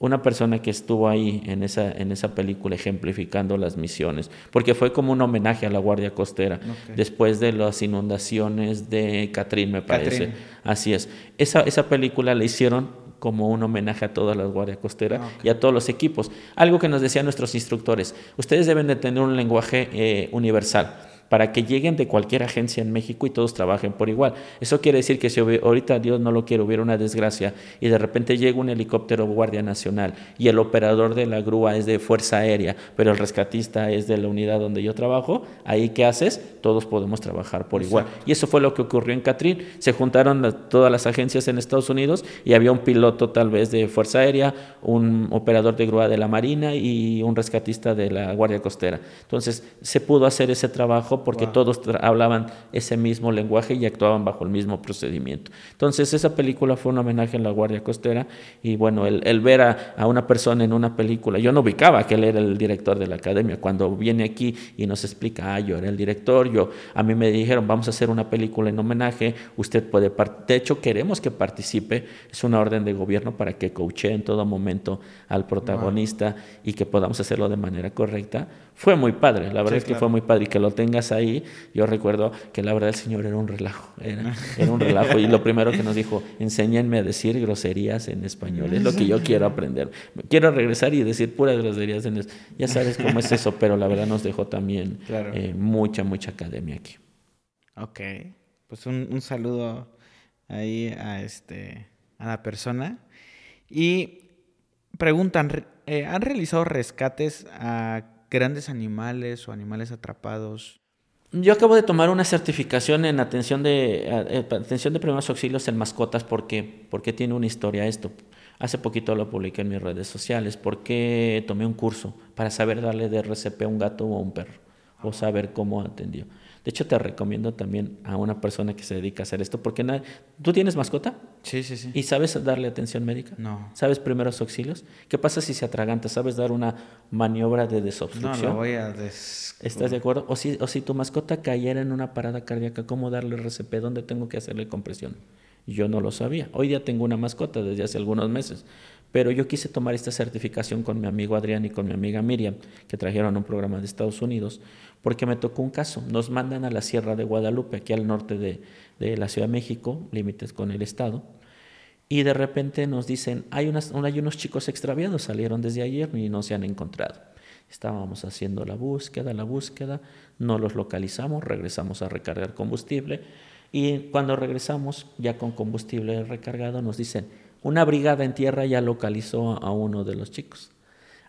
una persona que estuvo ahí en esa, en esa película ejemplificando las misiones, porque fue como un homenaje a la Guardia Costera, después de las inundaciones de Catrín, me parece. Así es. Esa, esa película la hicieron como un homenaje a toda la Guardia Costera y a todos los equipos. Algo que nos decían nuestros instructores, ustedes deben de tener un lenguaje eh, universal para que lleguen de cualquier agencia en México y todos trabajen por igual. Eso quiere decir que si ahorita Dios no lo quiere, hubiera una desgracia y de repente llega un helicóptero Guardia Nacional y el operador de la grúa es de Fuerza Aérea, pero el rescatista es de la unidad donde yo trabajo, ahí ¿qué haces? Todos podemos trabajar por igual. Y eso fue lo que ocurrió en Catrín. Se juntaron todas las agencias en Estados Unidos y había un piloto tal vez de Fuerza Aérea, un operador de grúa de la Marina y un rescatista de la Guardia Costera. Entonces se pudo hacer ese trabajo porque todos hablaban ese mismo lenguaje y actuaban bajo el mismo procedimiento. Entonces esa película fue un homenaje a la Guardia Costera y bueno, el, ver a, una persona en una película, yo no ubicaba que él era el director de la academia, cuando viene aquí y nos explica, ah, yo era el director, yo, a mí me dijeron, vamos a hacer una película en homenaje, usted puede, de hecho queremos que participe, es una orden de gobierno para que coache en todo momento al protagonista y que podamos hacerlo de manera correcta. Fue muy padre, la verdad es que fue muy padre y que lo tengas ahí, yo recuerdo que la verdad el Señor era un relajo, era, un relajo. Y lo primero que nos dijo, enséñenme a decir groserías en español, es lo que yo quiero aprender. Quiero regresar y decir puras groserías en español. Ya sabes cómo es eso, pero la verdad nos dejó también eh, mucha, mucha academia aquí. Ok, pues un, saludo ahí a, este, a la persona. Y preguntan, eh, ¿han realizado rescates a grandes animales o animales atrapados? Yo acabo de tomar una certificación en atención de, eh, atención de primeros auxilios en mascotas porque, porque tiene una historia esto. Hace poquito lo publiqué en mis redes sociales porque tomé un curso para saber darle de RCP a un gato o a un perro o saber cómo atendió. De hecho, te recomiendo también a una persona que se dedica a hacer esto, porque ¿tú tienes mascota? Sí, sí, sí. ¿Y sabes darle atención médica? No. ¿Sabes primeros auxilios? ¿Qué pasa si se atraganta? ¿Sabes dar una maniobra de desobstrucción? No, lo voy a des... ¿Estás de acuerdo? O si, o si tu mascota cayera en una parada cardíaca, ¿cómo darle RCP? ¿Dónde tengo que hacerle compresión? Yo no lo sabía. Hoy día tengo una mascota desde hace algunos meses. Pero yo quise tomar esta certificación con mi amigo Adrián y con mi amiga Miriam, que trajeron un programa de Estados Unidos, porque me tocó un caso. Nos mandan a la Sierra de Guadalupe, aquí al norte de, la Ciudad de México, límites con el Estado, y de repente nos dicen, hay, unas, hay unos chicos extraviados, salieron desde ayer y no se han encontrado. Estábamos haciendo la búsqueda, la búsqueda, no los localizamos, regresamos a recargar combustible y cuando regresamos ya con combustible recargado nos dicen, una brigada en tierra ya localizó a uno de los chicos.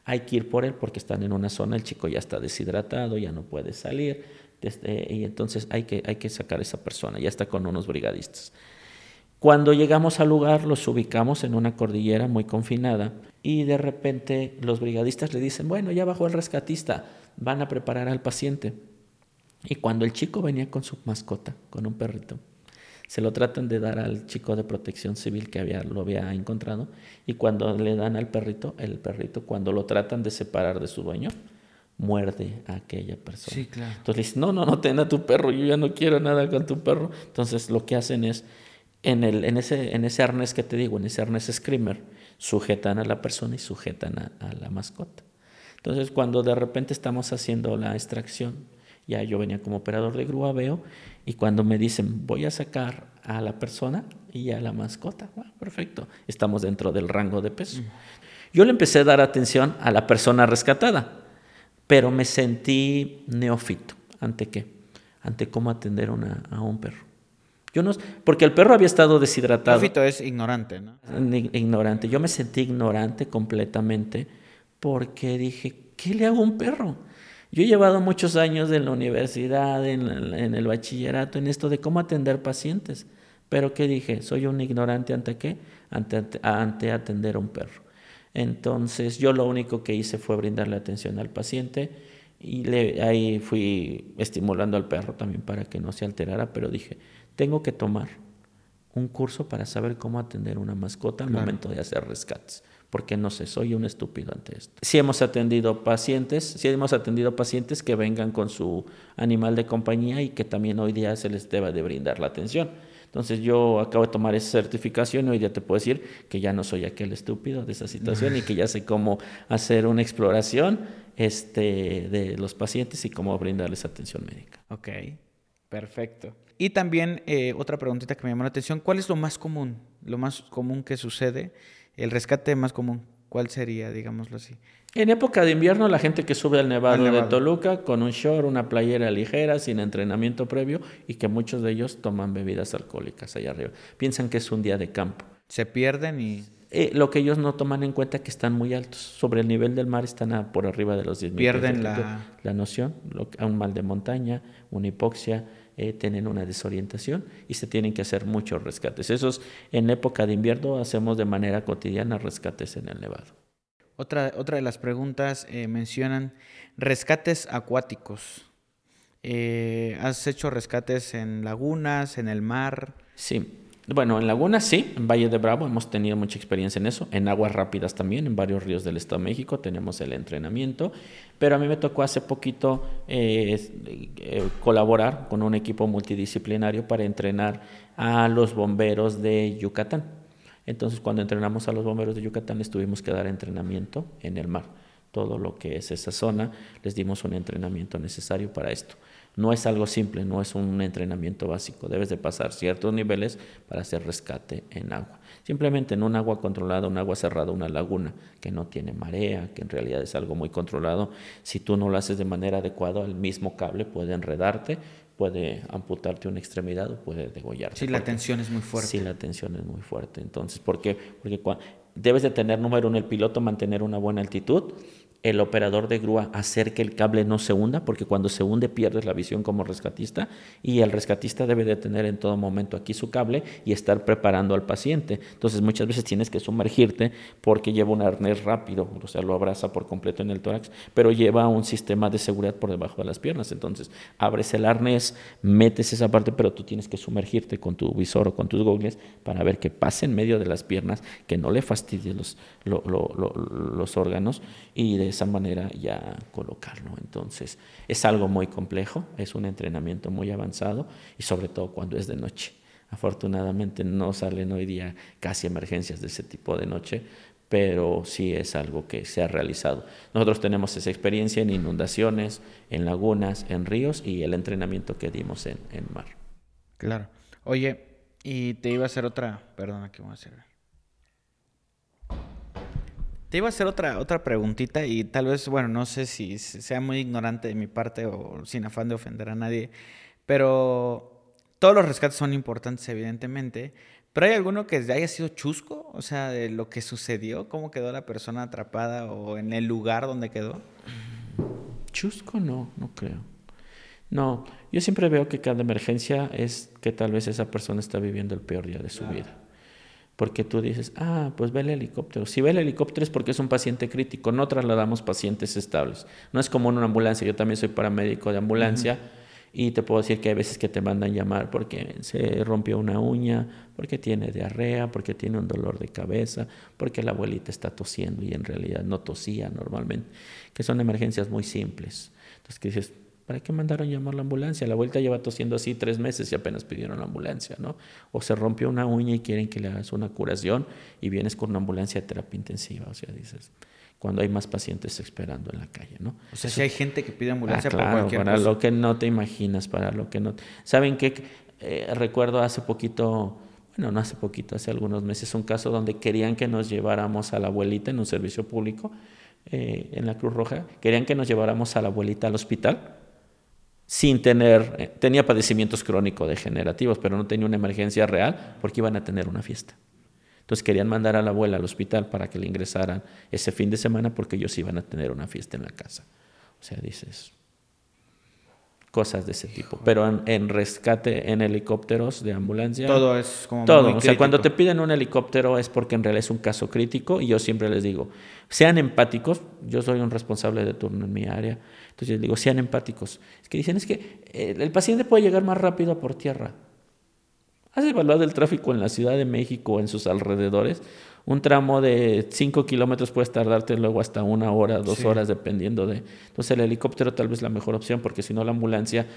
Hay que ir por él porque están en una zona, el chico ya está deshidratado, ya no puede salir, y entonces hay que, hay que sacar a esa persona, ya está con unos brigadistas. Cuando llegamos al lugar, los ubicamos en una cordillera muy confinada y de repente los brigadistas le dicen, bueno, ya bajó el rescatista, van a preparar al paciente. Y cuando el chico venía con su mascota, con un perrito, se lo tratan de dar al chico de protección civil que había, lo había encontrado y cuando le dan al perrito, el perrito cuando lo tratan de separar de su dueño, muerde a aquella persona. Sí, claro. Entonces le dicen, no, no, no, ten a tu perro, yo ya no quiero nada con tu perro. Entonces lo que hacen es, en, el, en, ese, en ese arnés que te digo, en ese arnés screamer, sujetan a la persona y sujetan a, a la mascota. Entonces cuando de repente estamos haciendo la extracción, ya yo venía como operador de grúa, veo, y cuando me dicen, voy a sacar a la persona y a la mascota, ah, perfecto, estamos dentro del rango de peso. Yo le empecé a dar atención a la persona rescatada, pero me sentí neófito. ¿Ante qué? Ante cómo atender a un perro. Yo no, porque el perro había estado deshidratado. Neófito es ignorante, ¿no? Ignorante. Yo me sentí ignorante completamente porque dije, ¿qué le hago a un perro? Yo he llevado muchos años en la universidad, en, el bachillerato, en esto de cómo atender pacientes. Pero ¿qué dije? Soy un ignorante ante qué? Ante, ante atender a un perro. Entonces yo lo único que hice fue brindarle atención al paciente y le, ahí fui estimulando al perro también para que no se alterara, pero dije, tengo que tomar un curso para saber cómo atender una mascota al momento de hacer rescates porque no sé, soy un estúpido ante esto. Si hemos atendido pacientes, si hemos atendido pacientes que vengan con su animal de compañía y que también hoy día se les deba de brindar la atención. Entonces yo acabo de tomar esa certificación y hoy día te puedo decir que ya no soy aquel estúpido de esa situación y que ya sé cómo hacer una exploración este, de los pacientes y cómo brindarles atención médica. Ok, perfecto. Y también eh, otra preguntita que me llamó la atención, ¿cuál es lo más común, lo más común que sucede el rescate más común, ¿cuál sería, digámoslo así? En época de invierno, la gente que sube al nevado, de Toluca con un short, una playera ligera, sin entrenamiento previo y que muchos de ellos toman bebidas alcohólicas allá arriba. Piensan que es un día de campo. Se pierden y... Eh, lo que ellos no toman en cuenta es que están muy altos. Sobre el nivel del mar están por arriba de los 10 metros. Pierden la... la noción, a un mal de montaña, una hipoxia, eh, tienen una desorientación y se tienen que hacer muchos rescates. Esos en época de invierno hacemos de manera cotidiana rescates en el nevado. Otra, otra de las preguntas eh, mencionan rescates acuáticos. Eh, ¿Has hecho rescates en lagunas, en el mar? Sí, bueno, en lagunas sí, en Valle de Bravo hemos tenido mucha experiencia en eso, en aguas rápidas también, en varios ríos del Estado de México tenemos el entrenamiento, pero a mí me tocó hace poquito eh, eh, colaborar con un equipo multidisciplinario para entrenar a los bomberos de Yucatán. Entonces, cuando entrenamos a los bomberos de Yucatán, les tuvimos que dar entrenamiento en el mar. Todo lo que es esa zona, les dimos un entrenamiento necesario para esto. No es algo simple, no es un entrenamiento básico. Debes de pasar ciertos niveles para hacer rescate en agua. Simplemente en un agua controlada, un agua cerrada, una laguna que no tiene marea, que en realidad es algo muy controlado. Si tú no lo haces de manera adecuada, el mismo cable puede enredarte, puede amputarte una extremidad o puede degollarte. Si la tensión es muy fuerte. Sí, la tensión es muy fuerte. Entonces, ¿por qué? Porque debes de tener número uno el piloto, mantener una buena altitud el operador de grúa hacer que el cable no se hunda, porque cuando se hunde pierdes la visión como rescatista y el rescatista debe de tener en todo momento aquí su cable y estar preparando al paciente. Entonces muchas veces tienes que sumergirte porque lleva un arnés rápido, o sea, lo abraza por completo en el tórax, pero lleva un sistema de seguridad por debajo de las piernas. Entonces abres el arnés, metes esa parte, pero tú tienes que sumergirte con tu visor o con tus gogles para ver que pase en medio de las piernas, que no le fastidie los, los órganos y de esa manera ya colocarlo. Entonces, es algo muy complejo, es un entrenamiento muy avanzado y sobre todo cuando es de noche. Afortunadamente no salen hoy día casi emergencias de ese tipo de noche, pero sí es algo que se ha realizado. Nosotros tenemos esa experiencia en inundaciones, en lagunas, en ríos y el entrenamiento que dimos en, en mar. Claro. Oye, y te iba a hacer otra, perdona, ¿qué voy a hacer? Te iba a hacer otra, otra preguntita y tal vez, bueno, no sé si sea muy ignorante de mi parte o sin afán de ofender a nadie, pero todos los rescates son importantes, evidentemente, pero ¿hay alguno que haya sido chusco? O sea, de lo que sucedió, cómo quedó la persona atrapada o en el lugar donde quedó. Chusco no, no creo. No, yo siempre veo que cada emergencia es que tal vez esa persona está viviendo el peor día de su vida porque tú dices, ah, pues ve el helicóptero. Si ve el helicóptero es porque es un paciente crítico, no trasladamos pacientes estables. No es como en una ambulancia, yo también soy paramédico de ambulancia y te puedo decir que hay veces que te mandan llamar porque se rompió una uña, porque tiene diarrea, porque tiene un dolor de cabeza, porque la abuelita está tosiendo y en realidad no tosía normalmente, que son emergencias muy simples. Entonces, que dices, ¿Para qué mandaron llamar la ambulancia? La vuelta lleva tosiendo así tres meses y apenas pidieron la ambulancia, ¿no? O se rompió una uña y quieren que le hagas una curación y vienes con una ambulancia de terapia intensiva. O sea, dices, cuando hay más pacientes esperando en la calle, ¿no? O sea, si hay gente que pide ambulancia ah, claro, para lo que no te imaginas, para lo que no... ¿Saben qué? Eh, recuerdo hace poquito, bueno, no hace poquito, hace algunos meses, un caso donde querían que nos lleváramos a la abuelita en un servicio público eh, en la Cruz Roja, querían que nos lleváramos a la abuelita al hospital sin tener, eh, tenía padecimientos crónico-degenerativos, pero no tenía una emergencia real porque iban a tener una fiesta. Entonces querían mandar a la abuela al hospital para que le ingresaran ese fin de semana porque ellos iban a tener una fiesta en la casa. O sea, dices, cosas de ese tipo. Pero en, rescate en helicópteros de ambulancia. Todo es como. Todo. o sea, cuando te piden un helicóptero es porque en realidad es un caso crítico y yo siempre les digo, sean empáticos. Yo soy un responsable de turno en mi área. Entonces les digo, sean empáticos. Es que dicen, es que eh, el paciente puede llegar más rápido por tierra. ¿Has evaluado el tráfico en la Ciudad de México o en sus alrededores? un tramo de 5 kilómetros puedes tardarte luego hasta una hora, dos horas, dependiendo de... Entonces el helicóptero tal vez es la mejor opción, porque si no la ambulancia...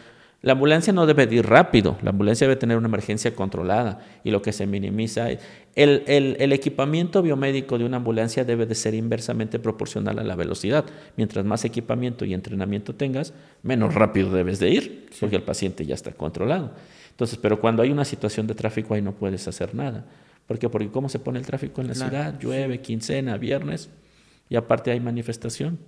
La ambulancia no debe ir rápido, la ambulancia debe tener una emergencia controlada y lo que se minimiza es... El, el, el, equipamiento biomédico de una ambulancia debe de ser inversamente proporcional a la velocidad. Mientras más equipamiento y entrenamiento tengas, menos rápido debes de ir, porque el paciente ya está controlado. Entonces, pero cuando hay una situación de tráfico ahí no puedes hacer nada ¿Por qué? Porque cómo se pone el tráfico en la ciudad, llueve, quincena, viernes, y aparte hay manifestación.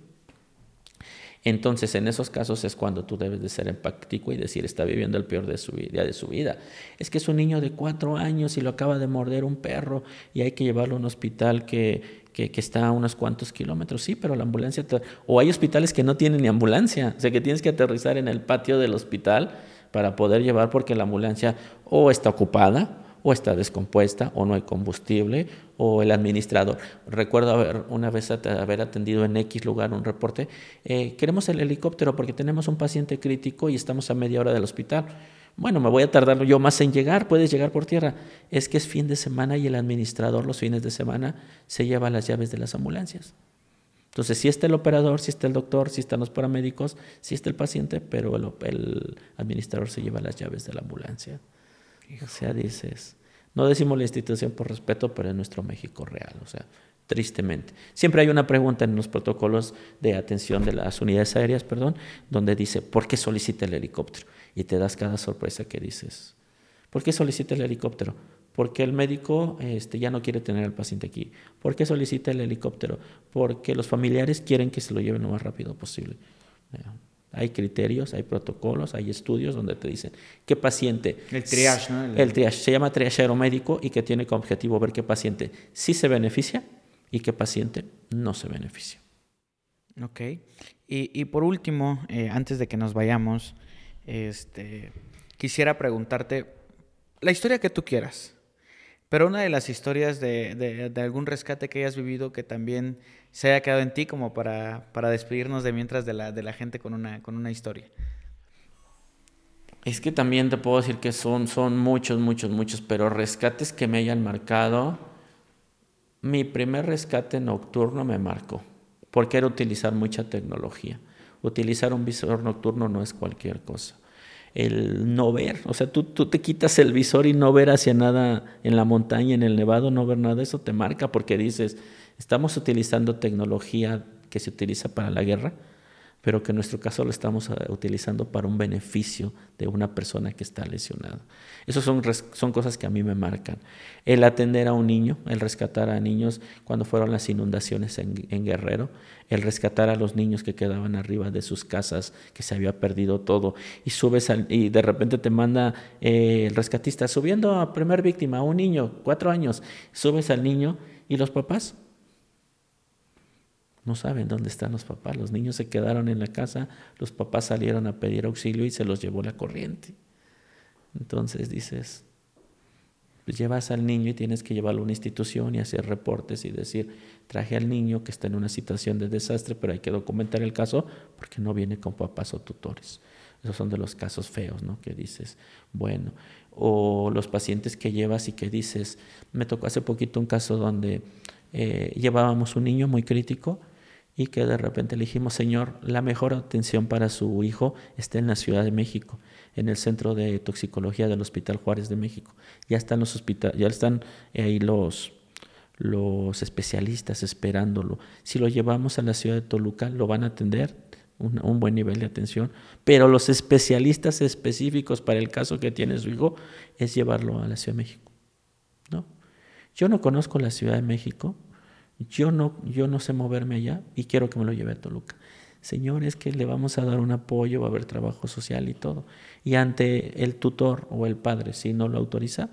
Entonces, en esos casos es cuando tú debes de ser empático y decir, está viviendo el peor de su día de su vida. Es que es un niño de cuatro años y lo acaba de morder un perro y hay que llevarlo a un hospital que, que, está a unos cuantos kilómetros. Sí, pero la ambulancia... O hay hospitales que no tienen ni ambulancia. O sea, que tienes que aterrizar en el patio del hospital para poder llevar porque la ambulancia o está ocupada o está descompuesta o no hay combustible o el administrador. Recuerdo haber, una vez haber atendido en X lugar un reporte, eh, queremos el helicóptero porque tenemos un paciente crítico y estamos a media hora del hospital. Bueno, me voy a tardar yo más en llegar, puedes llegar por tierra. Es que es fin de semana y el administrador los fines de semana se lleva las llaves de las ambulancias. Entonces, si está el operador, si está el doctor, si están los paramédicos, si está el paciente, pero el, el administrador se lleva las llaves de la ambulancia. O sea, dices, no decimos la institución por respeto, pero es nuestro México real, o sea, tristemente. Siempre hay una pregunta en los protocolos de atención de las unidades aéreas, perdón, donde dice, ¿por qué solicita el helicóptero? Y te das cada sorpresa que dices, ¿por qué solicita el helicóptero? Porque el médico este, ya no quiere tener al paciente aquí. ¿Por qué solicita el helicóptero? Porque los familiares quieren que se lo lleven lo más rápido posible. Hay criterios, hay protocolos, hay estudios donde te dicen qué paciente. El triage, ¿no? El, triage se llama triage aeromédico y que tiene como objetivo ver qué paciente sí se beneficia y qué paciente no se beneficia. Ok. Y, por último, eh, antes de que nos vayamos, este, quisiera preguntarte la historia que tú quieras, pero una de las historias de, de algún rescate que hayas vivido que también se haya quedado en ti como para, para despedirnos de mientras de la, de la gente con una, con una historia. Es que también te puedo decir que son, son muchos, muchos, muchos, pero rescates que me hayan marcado. Mi primer rescate nocturno me marcó, porque era utilizar mucha tecnología. Utilizar un visor nocturno no es cualquier cosa. El no ver, o sea, tú, tú te quitas el visor y no ver hacia nada en la montaña, en el nevado, no ver nada, eso te marca porque dices, Estamos utilizando tecnología que se utiliza para la guerra, pero que en nuestro caso lo estamos eh, utilizando para un beneficio de una persona que está lesionada. Esas son, son cosas que a mí me marcan. El atender a un niño, el rescatar a niños cuando fueron las inundaciones en, Guerrero, el rescatar a los niños que quedaban arriba de sus casas, que se había perdido todo, y subes y de repente te manda eh, el rescatista subiendo a primer víctima, a un niño, cuatro años, subes al niño y los papás no saben dónde están los papás. Los niños se quedaron en la casa, los papás salieron a pedir auxilio y se los llevó la corriente. Entonces dices, pues llevas al niño y tienes que llevarlo a una institución y hacer reportes y decir, traje al niño que está en una situación de desastre, pero hay que documentar el caso porque no viene con papás o tutores. Esos son de los casos feos, ¿no? Que dices, bueno, o los pacientes que llevas y que dices, me tocó hace poquito un caso donde eh, llevábamos un niño muy crítico y que de repente le dijimos, Señor, la mejor atención para su hijo está en la Ciudad de México, en el Centro de Toxicología del Hospital Juárez de México. Ya están los ya están ahí los, los especialistas esperándolo. Si lo llevamos a la ciudad de Toluca, lo van a atender, un, un, buen nivel de atención, pero los especialistas específicos para el caso que tiene su hijo es llevarlo a la Ciudad de México. ¿no? Yo no conozco la Ciudad de México, yo no, yo no sé moverme allá y quiero que me lo lleve a Toluca. Señor, es que le vamos a dar un apoyo, va a haber trabajo social y todo. Y ante el tutor o el padre, si no lo autoriza,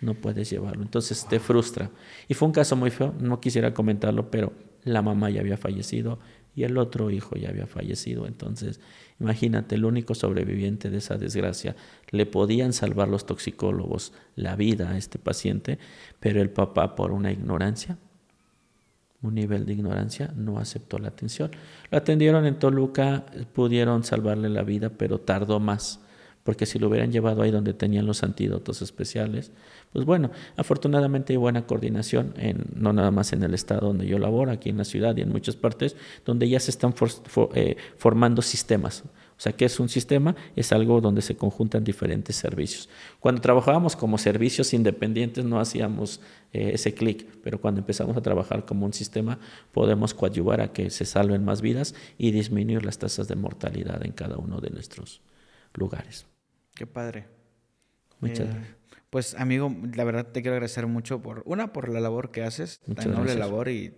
no puedes llevarlo. Entonces te frustra. Y fue un caso muy feo, no quisiera comentarlo, pero la mamá ya había fallecido y el otro hijo ya había fallecido. Entonces, imagínate, el único sobreviviente de esa desgracia, le podían salvar los toxicólogos la vida a este paciente, pero el papá por una ignorancia un nivel de ignorancia, no aceptó la atención. Lo atendieron en Toluca, pudieron salvarle la vida, pero tardó más, porque si lo hubieran llevado ahí donde tenían los antídotos especiales, pues bueno, afortunadamente hay buena coordinación, en, no nada más en el estado donde yo laboro, aquí en la ciudad y en muchas partes, donde ya se están eh, formando sistemas o sea, ¿qué es un sistema? Es algo donde se conjuntan diferentes servicios. Cuando trabajábamos como servicios independientes no hacíamos eh, ese clic, pero cuando empezamos a trabajar como un sistema podemos coadyuvar a que se salven más vidas y disminuir las tasas de mortalidad en cada uno de nuestros lugares. Qué padre. Muchas Eh, gracias. Pues amigo, la verdad te quiero agradecer mucho por, una, por la labor que haces, Muchas tan noble gracias. labor y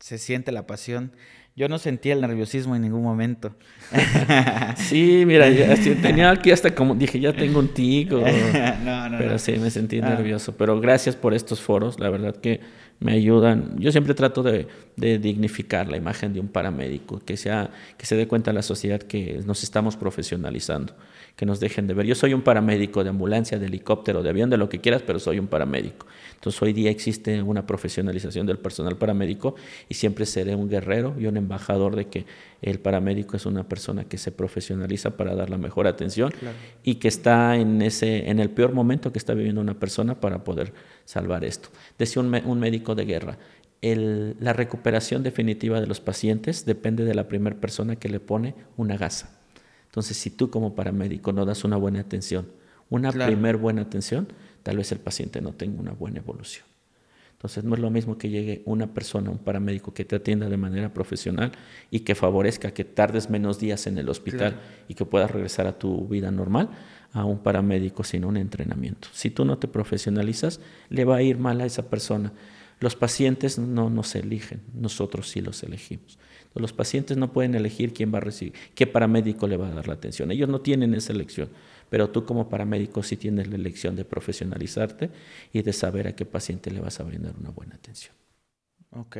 se siente la pasión. Yo no sentía el nerviosismo en ningún momento. Sí, mira, ya, tenía aquí hasta como, dije, ya tengo un tico. no, no, Pero no. sí, me sentí Ah. nervioso. Pero gracias por estos foros, la verdad que me ayudan. Yo siempre trato de, dignificar la imagen de un paramédico, que, sea, que se dé cuenta la sociedad que nos estamos profesionalizando, que nos dejen de ver. Yo soy un paramédico de ambulancia, de helicóptero, de avión, de lo que quieras, pero soy un paramédico. Entonces hoy día existe una profesionalización del personal paramédico y siempre seré un guerrero y un embajador de que el paramédico es una persona que se profesionaliza para dar la mejor atención Claro. y que está en, ese, en el peor momento que está viviendo una persona para poder salvar esto. Decía un, un médico de guerra, el- la recuperación definitiva de los pacientes depende de la primera persona que le pone una gasa. Entonces, si tú como paramédico no das una buena atención, una Claro. primer buena atención, tal vez el paciente no tenga una buena evolución. Entonces no es lo mismo que llegue una persona, un paramédico que te atienda de manera profesional y que favorezca que tardes menos días en el hospital Claro. y que puedas regresar a tu vida normal a un paramédico sin un entrenamiento. Si tú no te profesionalizas, le va a ir mal a esa persona. Los pacientes no nos eligen, nosotros sí los elegimos. Los pacientes no pueden elegir quién va a recibir, qué paramédico le va a dar la atención. Ellos no tienen esa elección, pero tú como paramédico sí tienes la elección de profesionalizarte y de saber a qué paciente le vas a brindar una buena atención. Ok.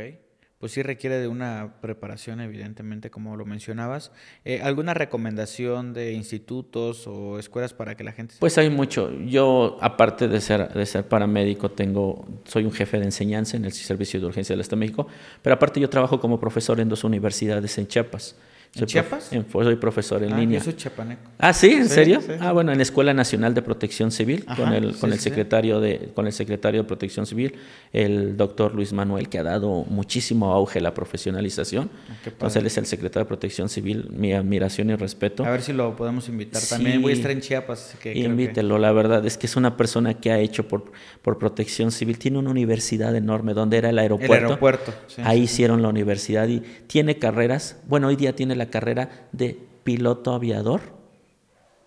Pues sí requiere de una preparación, evidentemente, como lo mencionabas. Eh, ¿Alguna recomendación de institutos o escuelas para que la gente... se- Pues hay mucho. Yo, aparte de ser, de ser paramédico, tengo, soy un jefe de enseñanza en el Servicio de Urgencia del Estado de México, pero aparte yo trabajo como profesor en dos universidades en Chiapas. ¿En Chiapas? en- soy profesor en Ah, línea. Yo soy chapaneco. Ah, sí, ¿en Sí, serio? sí. Ah, bueno, en la Escuela Nacional de Protección Civil, con Ajá, el, con el sí, secretario de, con el secretario de Protección Civil, el doctor Luis Manuel, que ha dado muchísimo auge a la profesionalización. Ah, Entonces él es el secretario de Protección Civil, mi admiración y respeto. A ver si lo podemos invitar. También voy a estar en Chiapas. que que- Invítelo, la verdad es que es una persona que ha hecho por, por protección civil. Tiene una universidad enorme donde era el aeropuerto. El aeropuerto. Ahí hicieron la universidad y tiene carreras. Bueno, hoy día tiene la carrera de piloto aviador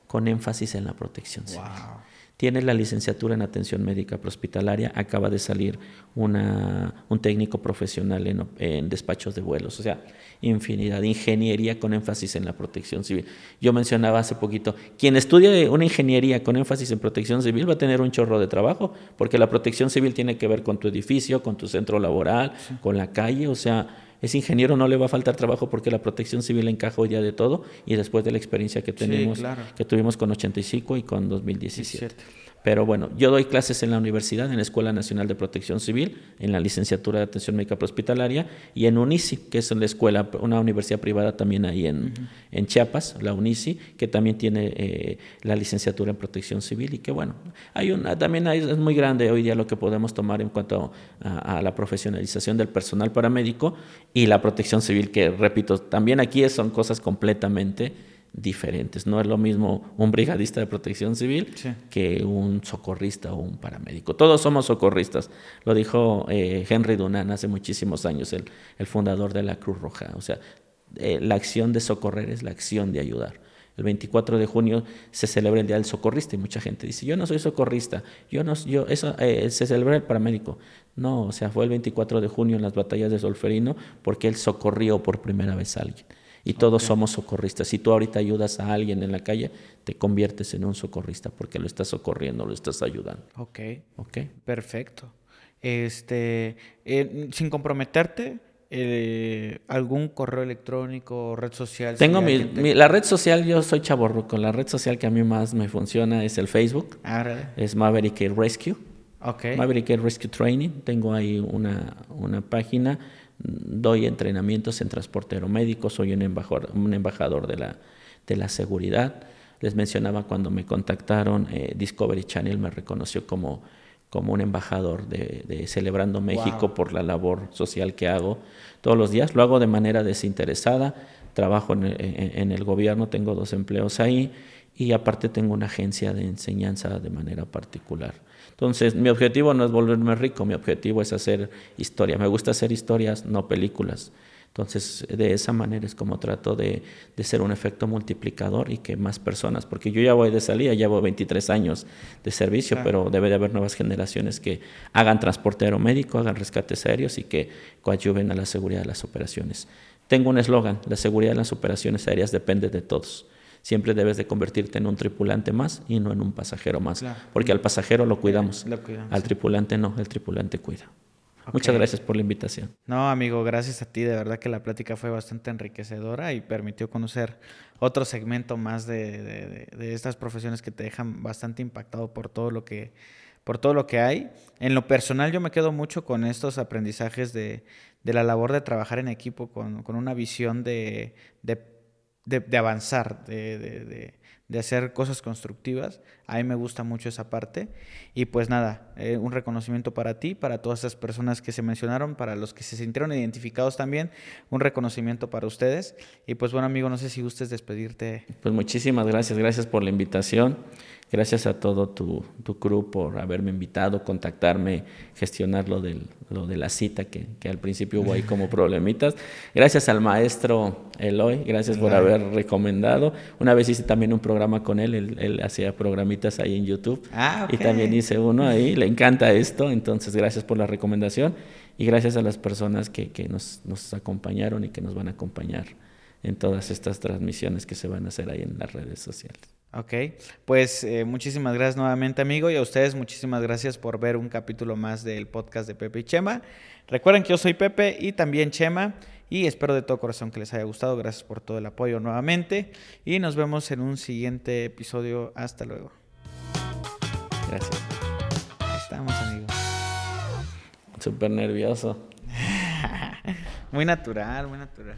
con énfasis en la protección civil. Wow. Tiene la licenciatura en atención médica prehospitalaria, acaba de salir una, un técnico profesional en, en despachos de vuelos, o sea, infinidad de ingeniería con énfasis en la protección civil. Yo mencionaba hace poquito, quien estudie una ingeniería con énfasis en protección civil va a tener un chorro de trabajo, porque la protección civil tiene que ver con tu edificio, con tu centro laboral, con la calle, o sea, ese ingeniero no le va a faltar trabajo porque la protección civil encaja hoy día de todo y después de la experiencia que Sí, tenemos, claro. que tuvimos con 85 y con 2017. 17. Pero bueno, yo doy clases en la universidad, en la Escuela Nacional de Protección Civil, en la licenciatura de Atención Médica Prehospitalaria y en UNICI, que es la escuela, una universidad privada también ahí en, en Chiapas, la UNICI, que también tiene eh, la licenciatura en Protección Civil y que bueno, hay una, también hay- es muy grande hoy día lo que podemos tomar en cuanto a, a la profesionalización del personal paramédico y la protección civil, que repito, también aquí son cosas completamente diferentes. No es lo mismo un brigadista de protección civil Sí. que un socorrista o un paramédico. Todos somos socorristas. Lo dijo eh, Henry Dunant hace muchísimos años, el, el fundador de la Cruz Roja. O sea, eh, la acción de socorrer es la acción de ayudar. El 24 de junio se celebra el Día del Socorrista y mucha gente dice, yo no soy socorrista, yo no, yo, eso eh, se celebra el paramédico. No, o sea, fue el 24 de junio en las batallas de Solferino porque él socorrió por primera vez a alguien. Y todos somos socorristas. Si tú ahorita ayudas a alguien en la calle, te conviertes en un socorrista porque lo estás socorriendo, lo estás ayudando. Ok. ¿Ok? Perfecto. Este, eh, sin comprometerte, eh, algún correo electrónico o red social. Tengo mi, alguien te- mi- la red social, yo soy chaborruco. La red social que a mí más me funciona es el Facebook. Ah. Es Maverick Rescue. Ok. Maverick Rescue Training. Tengo ahí una, una página. Doy entrenamientos en transporte aeromédico. Soy un embajador, un embajador de, la, de la seguridad. Les mencionaba cuando me contactaron, eh, Discovery Channel me reconoció como, como un embajador de, de Celebrando México Wow. por la labor social que hago todos los días. Lo hago de manera desinteresada. Trabajo en el, en- en el gobierno, tengo dos empleos ahí y aparte tengo una agencia de enseñanza de manera particular. Entonces, mi objetivo no es volverme rico, mi objetivo es hacer historia. Me gusta hacer historias, no películas. Entonces, de esa manera es como trato de, de, ser un efecto multiplicador y que más personas, porque yo ya voy de salida, llevo 23 años de servicio, pero debe de haber nuevas generaciones que hagan transporte aeromédico, hagan rescates aéreos y que coadyuven a la seguridad de las operaciones. Tengo un eslogan, la seguridad de las operaciones aéreas depende de todos. Siempre debes de convertirte en un tripulante más y no en un pasajero más, porque al pasajero lo cuidamos, al tripulante no, el tripulante cuida. Muchas gracias por la invitación. No, amigo, gracias a ti. De verdad que la plática fue bastante enriquecedora y permitió conocer otro segmento más de, estas profesiones que te dejan bastante impactado por todo lo que por todo lo que hay. En lo personal yo me quedo mucho con estos aprendizajes de, la labor de trabajar en equipo, con, con una visión de, de avanzar, de, de hacer cosas constructivas. A mí me gusta mucho esa parte. Y pues nada, eh, un reconocimiento para ti, para todas esas personas que se mencionaron, para los que se sintieron identificados también, un reconocimiento para ustedes. Y pues bueno, amigo, no sé si gustes despedirte. Pues muchísimas gracias, gracias por la invitación. Gracias a todo tu, tu crew por haberme invitado, contactarme, gestionar lo, del, lo de la cita, que, que, al principio hubo ahí como problemitas. Gracias al maestro Eloy, gracias por haber recomendado. Una vez hice también un programa con él, él, hacía programitas ahí en YouTube. Ah, Y también hice uno ahí, le encanta esto, entonces gracias por la recomendación y gracias a las personas que, que nos, nos acompañaron y que nos van a acompañar en todas estas transmisiones que se van a hacer ahí en las redes sociales. Ok, pues eh, muchísimas gracias nuevamente amigo y a ustedes muchísimas gracias por ver un capítulo más del podcast de Pepe y Chema. Recuerden que yo soy Pepe y también Chema y espero de todo corazón que les haya gustado. Gracias por todo el apoyo nuevamente y nos vemos en un siguiente episodio. Hasta luego. Gracias. Ahí estamos amigos. Súper nervioso. muy natural, muy natural.